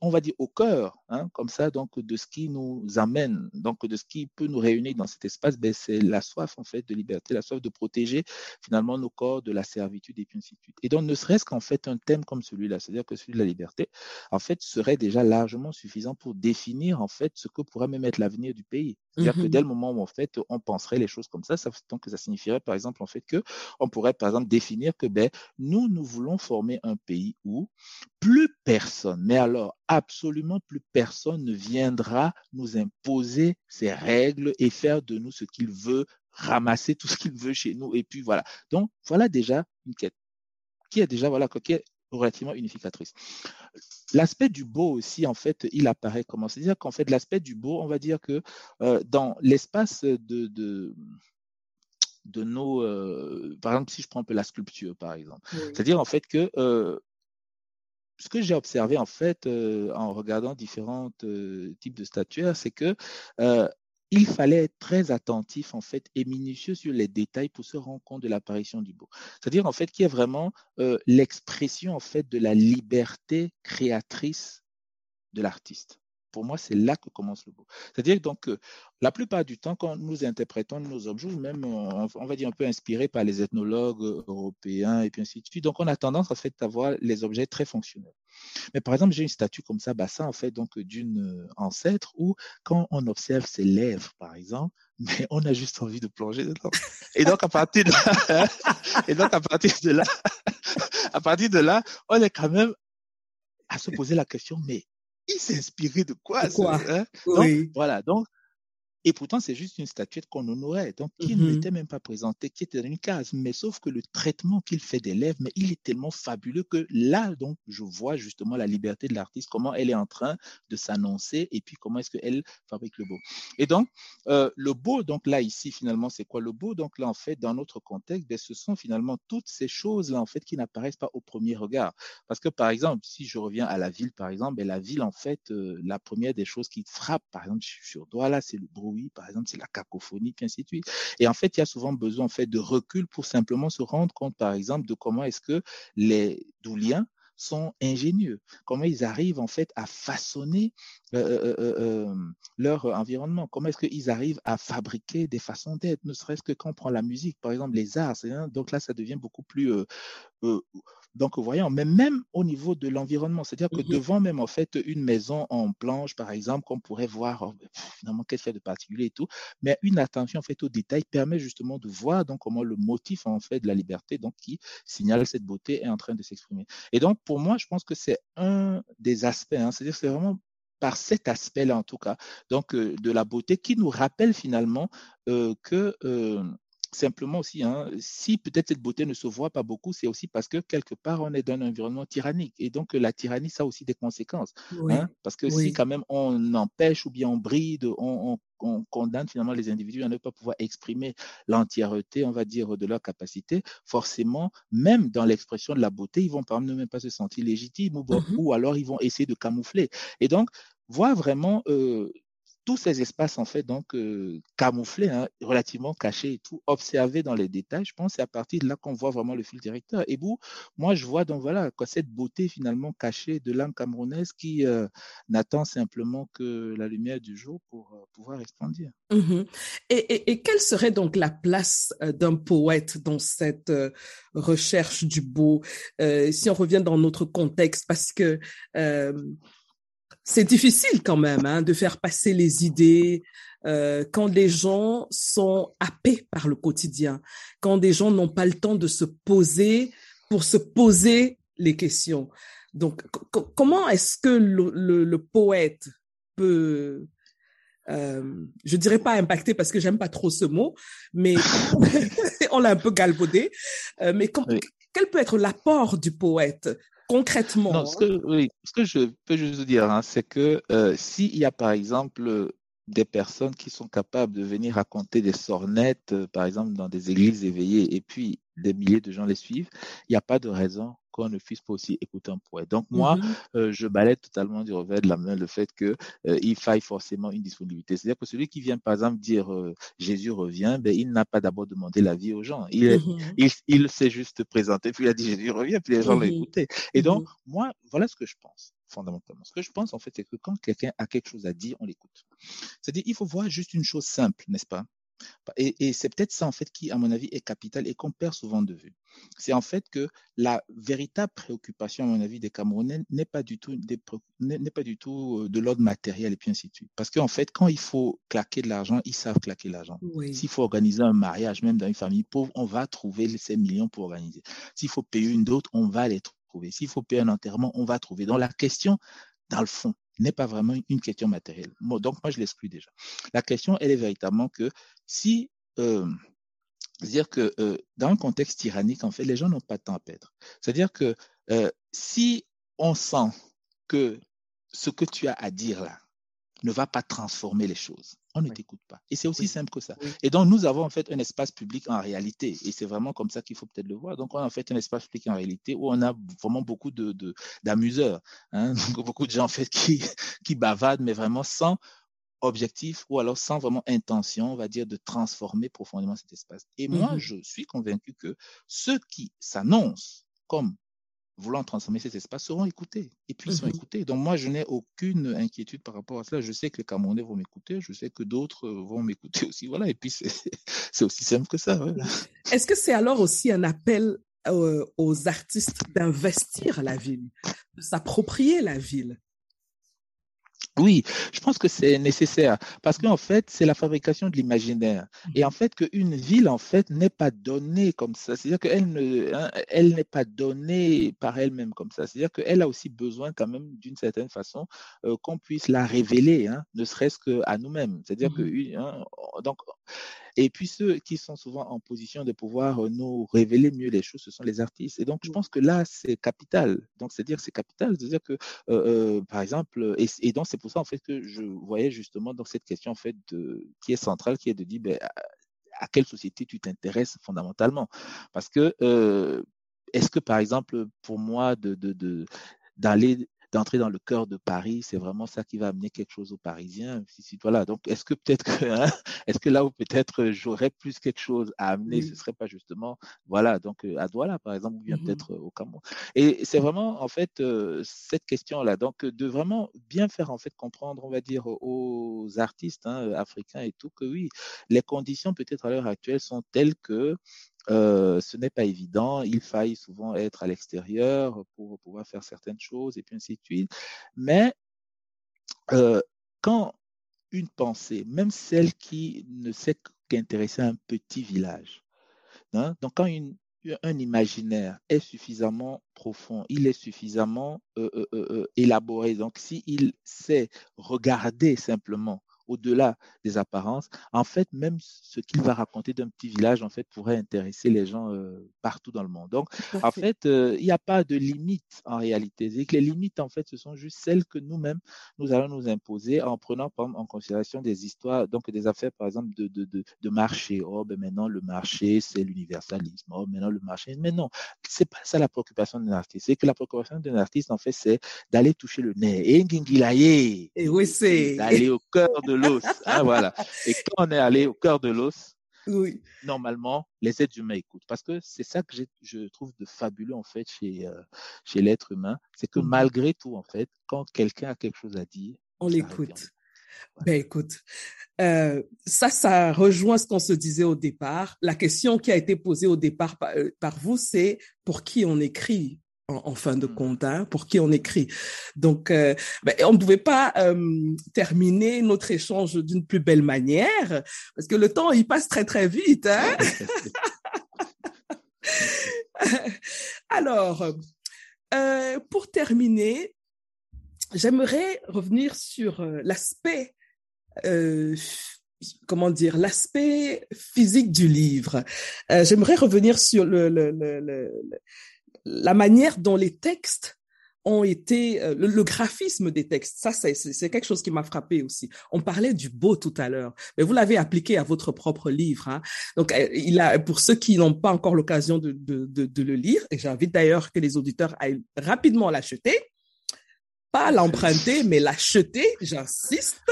on va dire au cœur, hein, comme ça, donc de ce qui nous amène, donc de ce qui peut nous réunir dans cet espace, ben, c'est la soif en fait de liberté, la soif de protéger finalement nos corps de la servitude et puis ainsi de suite. Et donc ne serait-ce qu'en fait un thème comme celui-là, c'est-à-dire que celui de la liberté, en fait serait déjà largement suffisant pour définir en fait ce que pourrait même être l'avenir du pays. C'est-à-dire que mmh dès le moment où en fait on penserait les choses comme ça, ça donc ça signifierait par exemple en fait que on pourrait par exemple définir que ben nous nous voulons former un pays où plus personne, mais alors absolument plus personne ne viendra nous imposer ses règles et faire de nous ce qu'il veut, ramasser tout ce qu'il veut chez nous et puis voilà. Donc voilà déjà une quête qui est déjà voilà qui est relativement unificatrice. L'aspect du beau aussi, en fait, il apparaît comment? C'est-à-dire qu'en fait, l'aspect du beau, on va dire que euh, dans l'espace de, de, de nos, euh, par exemple, si je prends un peu la sculpture, par exemple, c'est-à-dire en fait que euh, ce que j'ai observé en fait en regardant différents types de statuaires, c'est que il fallait être très attentif en fait et minutieux sur les détails pour se rendre compte de l'apparition du beau. C'est-à-dire en fait qu'il y a vraiment euh, l'expression en fait de la liberté créatrice de l'artiste. Pour moi, c'est là que commence le beau. C'est-à-dire donc la plupart du temps, quand nous interprétons nos objets, même on, va dire un peu inspiré par les ethnologues européens et puis ainsi de suite, donc on a tendance en fait à voir les objets très fonctionnels. Mais par exemple, j'ai une statue comme ça, ça en fait donc d'une euh, ancêtre où quand on observe ses lèvres, par exemple, mais on a juste envie de plonger dedans. Et donc à partir de là, et donc à partir de là, à partir de là, on est quand même à se poser la question, mais il s'est inspiré de quoi, quoi? Hein? oui. Voilà, donc et pourtant, c'est juste une statuette qu'on honorait, donc qui ne n'était même pas présentée, qui était dans une case. Mais sauf que le traitement qu'il fait des lèvres, mais il est tellement fabuleux que là, donc, je vois justement la liberté de l'artiste, comment elle est en train de s'annoncer et puis comment est-ce qu'elle fabrique le beau. Et donc, euh, le beau, donc là, ici, finalement, c'est quoi? Le beau Donc là, en fait, dans notre contexte, ben, ce sont finalement toutes ces choses-là, en fait, qui n'apparaissent pas au premier regard. Parce que, par exemple, si je reviens à la ville, par exemple, ben, la ville, en fait, euh, la première des choses qui frappe, par exemple, sur doigt, là, c'est le bruit oui, par exemple, c'est la cacophonie, puis ainsi de suite. Et en fait, il y a souvent besoin en fait de recul pour simplement se rendre compte, par exemple, de comment est-ce que les douliens sont ingénieux, comment ils arrivent en fait à façonner euh, euh, euh, leur environnement, comment est-ce qu'ils arrivent à fabriquer des façons d'être, ne serait-ce que quand on prend la musique, par exemple les arts, donc là ça devient beaucoup plus donc, voyons, mais même au niveau de l'environnement, c'est-à-dire que mmh devant même en fait une maison en planche, par exemple, qu'on pourrait voir oh, finalement qu'est-ce qu'il y a de particulier et tout, mais une attention en fait aux détails permet justement de voir donc comment le motif en fait de la liberté, donc qui signale cette beauté, est en train de s'exprimer. Et donc pour moi, je pense que c'est un des aspects, hein, c'est-à-dire c'est vraiment par cet aspect-là en tout cas, donc euh, de la beauté qui nous rappelle finalement euh, que euh, simplement aussi, hein, si peut-être cette beauté ne se voit pas beaucoup, c'est aussi parce que quelque part on est dans un environnement tyrannique. Et donc la tyrannie, ça a aussi des conséquences. Hein, parce que si quand même on empêche ou bien on bride, on, condamne finalement les individus à ne pas pouvoir exprimer l'entièreté, on va dire, de leur capacité, forcément, même dans l'expression de la beauté, ils vont par exemple ne même pas se sentir légitimes ou, mmh ou alors ils vont essayer de camoufler. Et donc, voir vraiment euh, tous ces espaces, en fait, donc euh, camouflés, hein, relativement cachés et tout, observés dans les détails, je pense c'est à partir de là qu'on voit vraiment le fil directeur. Et vous, moi, je vois donc voilà, cette beauté finalement cachée de l'âme camerounaise qui euh, n'attend simplement que la lumière du jour pour euh, pouvoir expandir. Mmh et, et, quelle serait donc la place d'un poète dans cette recherche du beau Si on revient dans notre contexte, parce que c'est difficile quand même hein, de faire passer les idées euh, quand les gens sont happés par le quotidien, quand des gens n'ont pas le temps de se poser pour se poser les questions. Donc, comment est-ce que le, poète peut, euh, je dirais pas impacter parce que j'aime pas trop ce mot, mais on l'a un peu galvaudé. Euh, mais quel peut être l'apport du poète concrètement ce, que, oui, ce que je peux juste dire, hein, c'est que euh, s'il y a par exemple des personnes qui sont capables de venir raconter des sornettes, euh, par exemple, dans des églises éveillées, et puis des milliers de gens les suivent, il n'y a pas de raison qu'on ne puisse pas aussi écouter un poète. Donc moi, mmh euh, je balaye totalement du revers de la main le fait qu'il euh, faille forcément une disponibilité. C'est-à-dire que celui qui vient, par exemple, dire euh, Jésus revient, ben, il n'a pas d'abord demandé la vie aux gens. Il, il, il s'est juste présenté, puis il a dit Jésus revient, puis les gens l'ont écouté. Et mmh donc, moi, voilà ce que je pense fondamentalement. Ce que je pense, en fait, c'est que quand quelqu'un a quelque chose à dire, on l'écoute. C'est-à-dire, il faut voir juste une chose simple, n'est-ce pas? Et, c'est peut-être ça, en fait, qui, à mon avis, est capital et qu'on perd souvent de vue. C'est en fait que la véritable préoccupation, à mon avis, des Camerounais n'est pas du tout, n'est pas du tout euh, de l'ordre matériel et puis ainsi de suite. Parce qu'en fait, quand il faut claquer de l'argent, ils savent claquer l'argent. S'il faut organiser un mariage, même dans une famille pauvre, on va trouver ces millions pour organiser. S'il faut payer une dot, on va les trouver. S'il faut payer un enterrement, on va trouver. Donc la question, dans le fond, n'est pas vraiment une question matérielle. Donc, moi, je l'exclus déjà. La question, elle est véritablement que si, euh, c'est-à-dire que euh, dans un contexte tyrannique, en fait, les gens n'ont pas de temps à perdre. C'est-à-dire que euh, si on sent que ce que tu as à dire là ne va pas transformer les choses, on ne t'écoute pas. Et c'est aussi simple que ça. Et donc, nous avons en fait un espace public en réalité. Et c'est vraiment comme ça qu'il faut peut-être le voir. Donc, on a en fait un espace public en réalité où on a vraiment beaucoup de, d'amuseurs. Hein. beaucoup de gens en fait qui, qui bavardent, mais vraiment sans objectif ou alors sans vraiment intention, on va dire, de transformer profondément cet espace. Et moi, mmh je suis convaincu que ceux qui s'annoncent comme voulant transformer cet espace seront écoutés. Et puis, ils sont mmh écoutés. Donc, moi, je n'ai aucune inquiétude par rapport à cela. Je sais que les Camerounais vont m'écouter. Je sais que d'autres euh, vont m'écouter aussi. Voilà. Et puis, c'est aussi simple que ça. Est-ce que c'est alors aussi un appel euh, aux artistes d'investir la ville, de s'approprier la ville? Oui, je pense que c'est nécessaire parce qu'en fait, c'est la fabrication de l'imaginaire. Et en mmh fait, qu'une ville, en fait, n'est pas donnée comme ça. C'est-à-dire qu'elle ne, hein, elle n'est pas donnée par elle-même comme ça. C'est-à-dire qu'elle a aussi besoin, quand même, d'une certaine façon, euh, qu'on puisse la révéler, hein, ne serait-ce qu'à nous-mêmes. C'est-à-dire mmh que, hein, donc, et puis ceux qui sont souvent en position de pouvoir euh, nous révéler mieux les choses, ce sont les artistes. Et donc je pense que là, c'est capital. Donc c'est dire c'est capital, c'est-à-dire que, euh, euh, par exemple, et, donc c'est pour ça en fait que je voyais justement dans cette question en fait de, qui est centrale, qui est de dire ben, à, quelle société tu t'intéresses fondamentalement, parce que est-ce que par exemple pour moi de d'aller d'entrer dans le cœur de Paris, c'est vraiment ça qui va amener quelque chose aux Parisiens. Si, voilà. Donc, est-ce que peut-être que, hein, est-ce que là où peut-être j'aurais plus quelque chose à amener, ce serait pas justement, voilà, donc à Douala, par exemple, ou bien mmh peut-être au Cameroun. Et c'est vraiment, en fait, cette question-là. Donc, de vraiment bien faire, en fait, comprendre, on va dire, aux artistes hein, africains et tout, que oui, les conditions peut-être à l'heure actuelle sont telles que euh, ce n'est pas évident. Il faille souvent être à l'extérieur pour pouvoir faire certaines choses et puis ainsi de suite. Mais euh, quand une pensée, même celle qui ne sait qu'intéresser un petit village, hein, donc quand un imaginaire est suffisamment profond, il est suffisamment euh, élaboré. Donc, s'il sait regarder simplement au-delà des apparences, en fait, même ce qu'il va raconter d'un petit village, en fait, pourrait intéresser les gens euh, partout dans le monde. Donc, en fait, euh, il n'y a pas de limite en réalité. Que les limites, en fait, ce sont juste celles que nous-mêmes, nous allons nous imposer en prenant en considération des histoires, donc des affaires, par exemple, de, de, de, de marché. Oh, ben maintenant, le marché, c'est l'universalisme. Oh, maintenant, le marché. Mais non, c'est pas ça la préoccupation d'un artiste. C'est que la préoccupation d'un artiste, en fait, c'est d'aller toucher le nez. Et Et oui, c'est. D'aller au cœur de l'os. Hein, voilà. Et quand on est allé au cœur de l'os, oui. normalement, les êtres humains écoutent. Parce que c'est ça que je trouve de fabuleux, en fait, chez, euh, chez l'être humain. C'est que mmh malgré tout, en fait, quand quelqu'un a quelque chose à dire, on l'écoute. Ben écoute, euh, ça, ça rejoint ce qu'on se disait au départ. La question qui a été posée au départ par, euh, par vous, c'est pour qui on écrit? En, fin de mmh. compte, hein, pour qui on écrit. Donc, euh, ben, on ne pouvait pas euh, terminer notre échange d'une plus belle manière, parce que le temps, il passe très, très vite. Hein? Alors, euh, pour terminer, j'aimerais revenir sur l'aspect comment dire, l'aspect physique du livre. J'aimerais revenir sur le, le, le, la manière dont les textes ont été euh, le, graphisme des textes. Ça, c'est quelque chose qui m'a frappé aussi. On parlait du beau tout à l'heure, mais vous l'avez appliqué à votre propre livre. Hein. Donc, euh, il a pour ceux qui n'ont pas encore l'occasion de, le lire, et j'invite d'ailleurs que les auditeurs aillent rapidement l'acheter. Pas l'emprunter, mais l'acheter, j'insiste.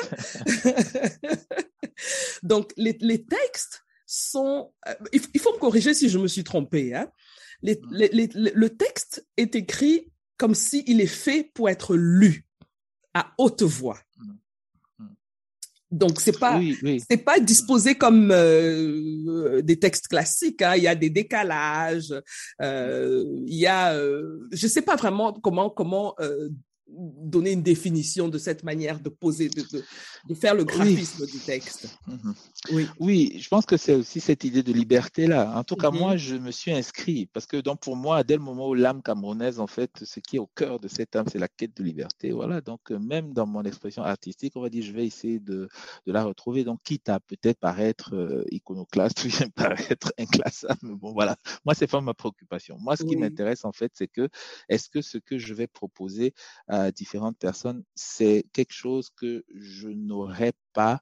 Donc, les, les textes sont... Euh, il faut me corriger si je me suis trompée. Hein Mmh. le texte est écrit comme s'il est fait pour être lu à haute voix. Mmh. Mmh. Donc c'est pas c'est pas disposé comme euh, des textes classiques. Hein. Il y a des décalages. Euh, il y a euh, je sais pas vraiment comment comment donner une définition de cette manière de poser, de, de, faire le graphisme du texte. Mhm. Oui. oui, je pense que c'est aussi cette idée de liberté-là. En tout cas, moi, mhm. je me suis inscrit parce que donc, pour moi, dès le moment où l'âme camerounaise, en fait, ce qui est au cœur de cette âme, c'est la quête de liberté. Voilà, donc euh, même dans mon expression artistique, on va dire, je vais essayer de, de la retrouver. Donc, quitte à peut-être paraître euh, iconoclaste, ou paraître inclassable. Bon, voilà, moi, c'est pas ma préoccupation. Moi, ce qui m'intéresse, en fait, c'est que est-ce que ce que je vais proposer différentes personnes, c'est quelque chose que je n'aurais pas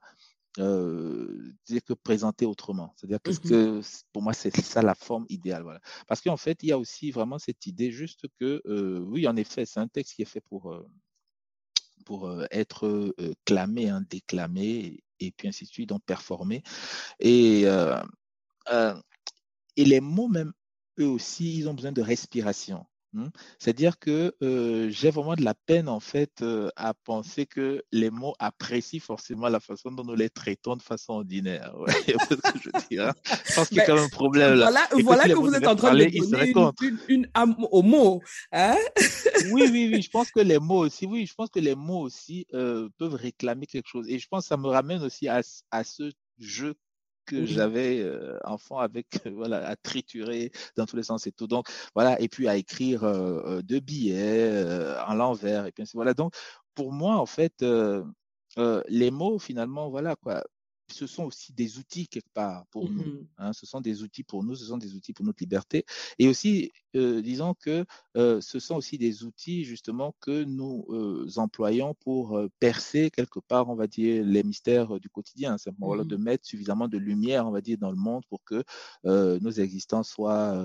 euh, dire que présenter autrement. C'est-à-dire que, mmh que, pour moi, c'est ça la forme idéale. Voilà. Parce qu'en fait, il y a aussi vraiment cette idée juste que, euh, oui, en effet, c'est un texte qui est fait pour, euh, pour euh, être clamé, hein, déclamé, et puis ainsi de suite, donc performé. Et, et les mots même, eux aussi, ils ont besoin de respiration. Mmh. C'est-à-dire que euh, j'ai vraiment de la peine en fait euh, à penser que les mots apprécient forcément la façon dont nous les traitons de façon ordinaire. Ouais, ce que je, dis, hein. je pense qu'il y a quand même un problème là. Voilà, voilà que, vous êtes en train de donner une, une, âme aux mots. Hein? Oui, oui, oui. Je pense que les mots aussi, oui, je pense que les mots aussi euh, peuvent réclamer quelque chose. Et je pense que ça me ramène aussi à, à ce jeu que j'avais euh, enfant avec voilà à triturer dans tous les sens et tout. Donc voilà et puis à écrire euh, euh, de billets en l'envers et puis voilà donc pour moi en fait les mots finalement voilà quoi ce sont aussi des outils quelque part pour nous. Mmh hein. ce sont des outils pour nous, ce sont des outils pour notre liberté. Et aussi, euh, disons que euh, ce sont aussi des outils justement que nous euh, employons pour percer quelque part, on va dire, les mystères du quotidien. Simplement mmh de mettre suffisamment de lumière, on va dire, dans le monde pour que nos existences soient,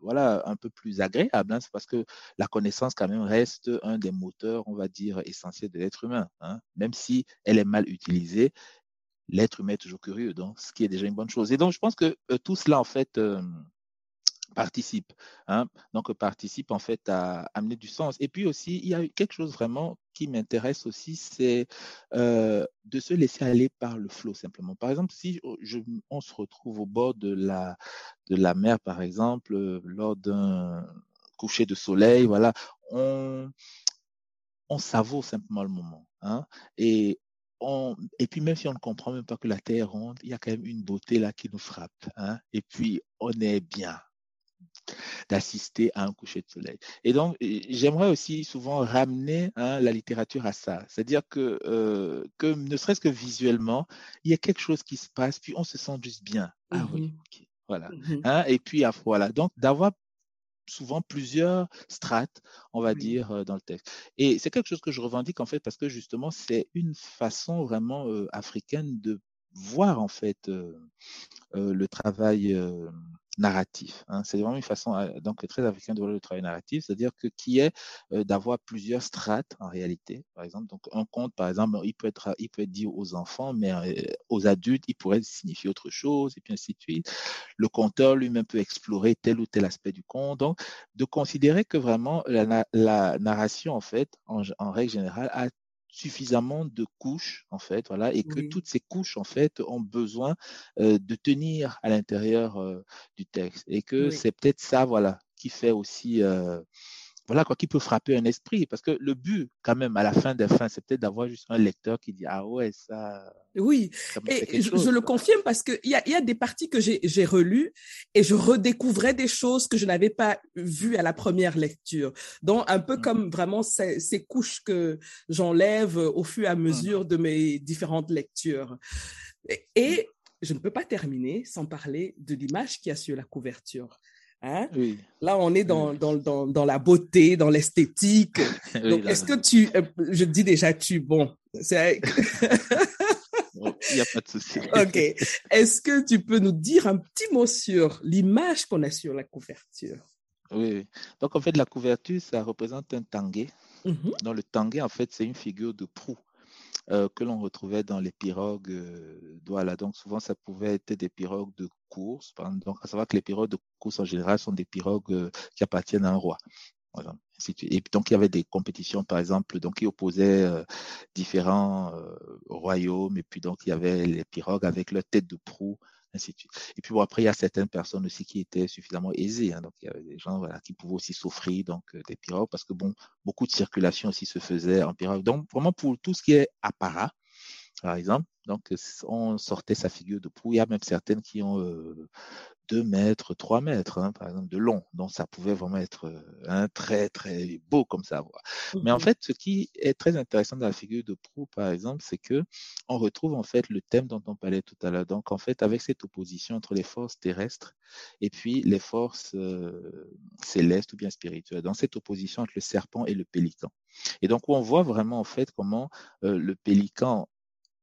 voilà, un peu plus agréables. Hein. C'est parce que la connaissance quand même reste un des moteurs, on va dire, essentiels de l'être humain. Hein. Même si elle est mal utilisée, l'être humain est toujours curieux, donc ce qui est déjà une bonne chose. Et donc, je pense que euh, tout cela, en fait, euh, participe. Hein, donc, participe, en fait, à amener du sens. Et puis aussi, il y a quelque chose vraiment qui m'intéresse aussi, c'est euh, de se laisser aller par le flot, simplement. Par exemple, si on se retrouve au bord de la, mer, par exemple, lors d'un coucher de soleil, voilà, on, on savoure simplement le moment. Hein, et puis même si on ne comprend même pas que la Terre est ronde, il y a quand même une beauté là qui nous frappe. Hein? Et puis on est bien d'assister à un coucher de soleil. Et donc, j'aimerais aussi souvent ramener hein, la littérature à ça. C'est-à-dire que, euh, que ne serait-ce que visuellement, il y a quelque chose qui se passe, puis on se sent juste bien. Ah oui, mmh ok. Voilà. Mmh hein? Et puis, voilà. Donc, d'avoir souvent plusieurs strates, on va dire, euh, dans le texte. Et c'est quelque chose que je revendique en fait parce que justement, c'est une façon vraiment euh, africaine de voir en fait euh, le travail narratif. Hein. C'est vraiment une façon euh, donc très africaine de voir le travail narratif, c'est-à-dire que qui est euh, d'avoir plusieurs strates en réalité. Par exemple, donc un conte, par exemple, il peut être il peut être dit aux enfants, mais euh, aux adultes, il pourrait signifier autre chose et puis ainsi de suite. Le conteur lui-même peut explorer tel ou tel aspect du conte. Donc, de considérer que vraiment la, narration en fait, en règle générale, a suffisamment de couches en fait voilà et que toutes ces couches en fait ont besoin euh, de tenir à l'intérieur euh, du texte. Et que c'est peut-être ça voilà qui fait aussi euh, voilà quoi qui peut frapper un esprit. Parce que le but quand même à la fin des fins c'est peut-être d'avoir juste un lecteur qui dit ah ouais ça oui. et je, le confirme parce que il y a, y a des parties que j'ai relues et je redécouvrais des choses que je n'avais pas vues à la première lecture. Donc un peu mmh. comme vraiment ces, ces couches que j'enlève au fur et à mmh. mesure de mes différentes lectures. Et, et je ne peux pas terminer sans parler de l'image qui a sur la couverture Hein? Là, on est dans, dans, dans, dans la beauté, dans l'esthétique. Donc, est-ce que tu, euh, je dis déjà tu, bon, c'est... Il n'y a pas de souci. OK. Est-ce que tu peux nous dire un petit mot sur l'image qu'on a sur la couverture? Oui. Donc, en fait, la couverture, ça représente un tanguay. Mm-hmm. Dans le tanguay, en fait, c'est une figure de proue. Euh, que l'on retrouvait dans les pirogues euh. Donc souvent, ça pouvait être des pirogues de course. Donc à savoir que les pirogues de course en général sont des pirogues euh, qui appartiennent à un roi. Et donc il y avait des compétitions, par exemple, donc qui opposaient différents royaumes. Et puis donc il y avait les pirogues avec leur tête de proue Et puis bon, après, il y a certaines personnes aussi qui étaient suffisamment aisées. Hein, donc, il y avait des gens voilà, qui pouvaient aussi s'offrir donc euh, des pirogues parce que bon, beaucoup de circulation aussi se faisait en pirogue. Donc, vraiment pour tout ce qui est apparat, par exemple, donc on sortait sa figure de proue. Il y a même certaines qui ont euh, 2 mètres, 3 mètres, hein, par exemple, de long. Donc, ça pouvait vraiment être un très, très beau comme ça à voir. Mais en fait, ce qui est très intéressant dans la figure de proue, par exemple, c'est que on retrouve en fait le thème dont on parlait tout à l'heure. Donc, en fait, avec cette opposition entre les forces terrestres et puis les forces euh, célestes ou bien spirituelles, dans cette opposition entre le serpent et le pélican. Et donc, on voit vraiment en fait comment euh, le pélican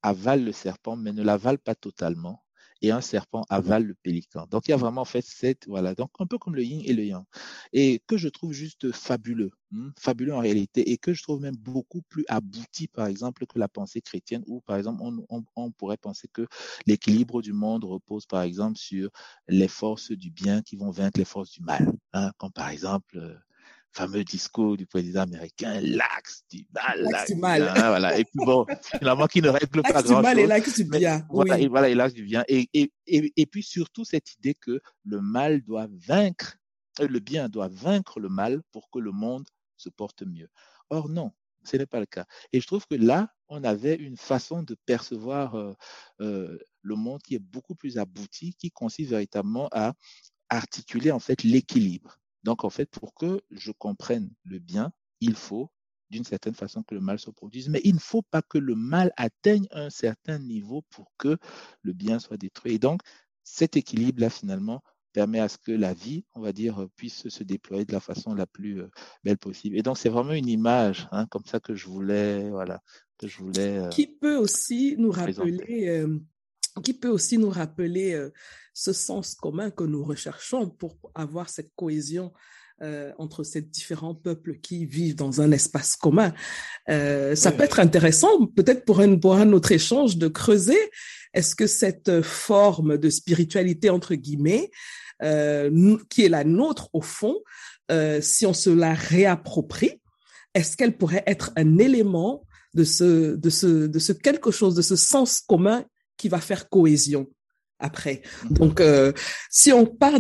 avale le serpent, mais ne l'avale pas totalement et un serpent avale le pélican. Donc il y a vraiment en fait cette, voilà, donc un peu comme le yin et le yang, et que je trouve juste fabuleux, hmm, fabuleux en réalité, et que je trouve même beaucoup plus abouti, par exemple, que la pensée chrétienne, où par exemple on, on, on pourrait penser que l'équilibre du monde repose par exemple sur les forces du bien qui vont vaincre les forces du mal, hein, comme par exemple euh, fameux discours du président américain, l'axe du mal. L'axe du mal. Hein, voilà. Et puis bon, finalement, qui ne règle pas grand-chose. L'axe du mal et l'axe du bien. Voilà, et, voilà, l'axe du bien. Et, et, et, et, puis surtout cette idée que le mal doit vaincre, euh, le bien doit vaincre le mal pour que le monde se porte mieux. Or non, ce n'est pas le cas. Et je trouve que là, on avait une façon de percevoir euh, euh, le monde qui est beaucoup plus abouti, qui consiste véritablement à articuler en fait l'équilibre donc, en fait, pour que je comprenne le bien, il faut d'une certaine façon que le mal se produise, mais il ne faut pas que le mal atteigne un certain niveau pour que le bien soit détruit. Et donc, cet équilibre-là, finalement, permet à ce que la vie, on va dire, puisse se déployer de la façon la plus euh, belle possible. Et donc, c'est vraiment une image, hein, comme ça que je voulais, voilà, que je voulais. Euh, qui peut aussi nous rappeler, euh, qui peut aussi nous rappeler ce sens commun que nous recherchons pour avoir cette cohésion euh, entre ces différents peuples qui vivent dans un espace commun. Euh, ça peut être intéressant, peut-être pour un, pour un autre échange, de creuser. Est-ce que cette forme de spiritualité, entre guillemets, euh, qui est la nôtre au fond, euh, si on se la réapproprie, est-ce qu'elle pourrait être un élément de ce, de ce, de ce quelque chose, de ce sens commun qui va faire cohésion après. Mmh. Donc, euh, si on part,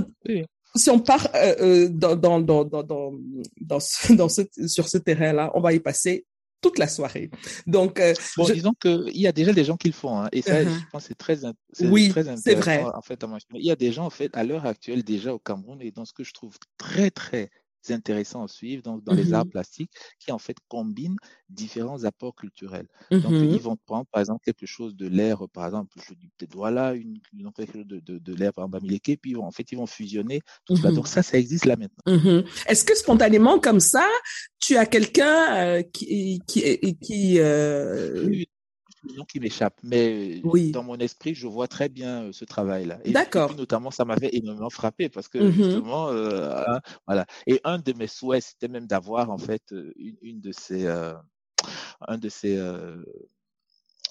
si on part euh, euh, dans, dans, dans, dans, dans, ce, dans ce, sur ce terrain-là, on va y passer toute la soirée. Donc, euh, bon, disons qu'il y a déjà des gens qui le font, hein, et ça, uh-huh. je pense, c'est très, oui, c'est vrai. En fait, il y a des gens, en fait, à l'heure actuelle, déjà au Cameroun, et dans ce que je trouve très, très intéressant à suivre donc, dans les arts mmh plastiques qui en fait combinent différents apports culturels. Donc mmh ils vont prendre par exemple quelque chose de l'air, par exemple, je dis peut-être voilà, une, une, quelque chose de, de, de l'air par exemple puis en fait ils vont fusionner tout ça. Donc ça, ça existe là maintenant. Est-ce que spontanément comme ça, tu as quelqu'un euh, qui, qui, qui euh qui m'échappe, mais dans mon esprit, je vois très bien euh, ce travail-là. D'accord. Notamment, ça m'avait énormément frappé parce que mmh justement, euh, voilà. Et un de mes souhaits, c'était même d'avoir en fait euh, une, de ces, un de ces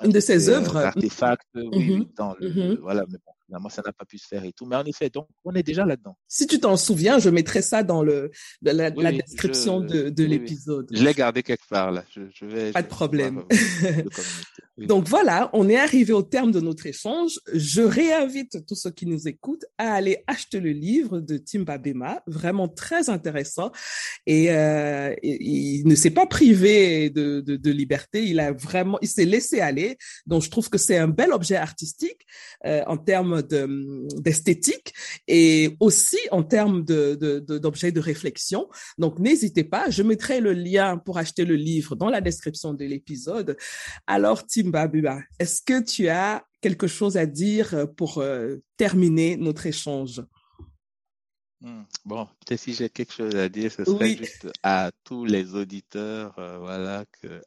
une de ses œuvres. Artefacts, oui, mmh dans le, mmh voilà, mais bon, finalement, ça n'a pas pu se faire et tout. Mais en effet, donc, on est déjà là-dedans. Si tu t'en souviens, je mettrai ça dans le, la, description de, de l'épisode. Je l'ai gardé quelque part, là. Je, je vais, pas de problème. Donc voilà, on est arrivé au terme de notre échange. Je réinvite tous ceux qui nous écoutent à aller acheter le livre de Tim Babema, vraiment très intéressant. Et, euh, il ne s'est pas privé de, de, de, liberté, il a vraiment, il s'est laissé aller. Donc je trouve que c'est un bel objet artistique euh, en termes d'esthétique et aussi en termes de, de réflexion. Donc n'hésitez pas, je mettrai le lien pour acheter le livre dans la description de l'épisode. Alors Tim Babua, est-ce que tu as quelque chose à dire euh, pour euh, terminer notre échange? Hmm. Bon, peut-être si j'ai quelque chose à dire, ce serait juste à tous les auditeurs, euh, voilà, que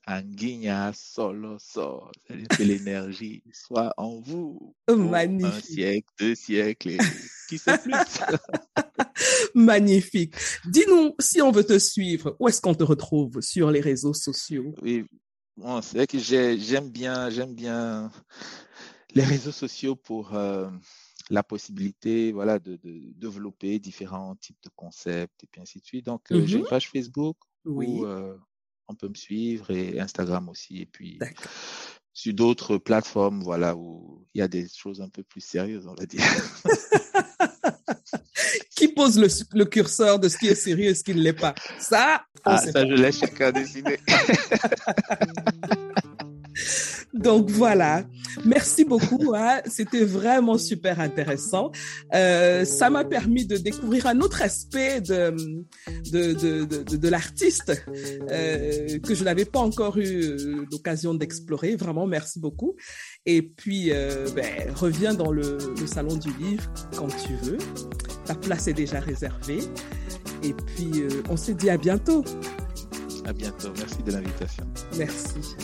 solo c'est-à-dire que l'énergie soit en vous. Magnifique. Un siècle, deux siècles, et qui sait plus. Magnifique. Dis-nous, si on veut te suivre, où est-ce qu'on te retrouve sur les réseaux sociaux? Oui, Bon, c'est vrai que j'aime bien, j'aime bien les réseaux sociaux pour euh, la possibilité, voilà, de, de, développer différents types de concepts et puis ainsi de suite. Donc, euh, j'ai une mm-hmm. page Facebook où euh, on peut me suivre et Instagram aussi. Et puis, sur d'autres plateformes, voilà, où il y a des choses un peu plus sérieuses, on va dire. Qui pose le, le, curseur de ce qui est sérieux et ce qui ne l'est pas? Ça, ah, ça, je laisse chacun décider. Donc voilà, merci beaucoup. Hein. C'était vraiment super intéressant. Euh, ça m'a permis de découvrir un autre aspect de de, de, de, de l'artiste euh, que je n'avais pas encore eu euh, l'occasion d'explorer. Vraiment, merci beaucoup. Et puis, euh, ben, reviens dans le, le salon du livre quand tu veux. Ta place est déjà réservée. Et puis, on se dit à bientôt. À bientôt. Merci de l'invitation. Merci.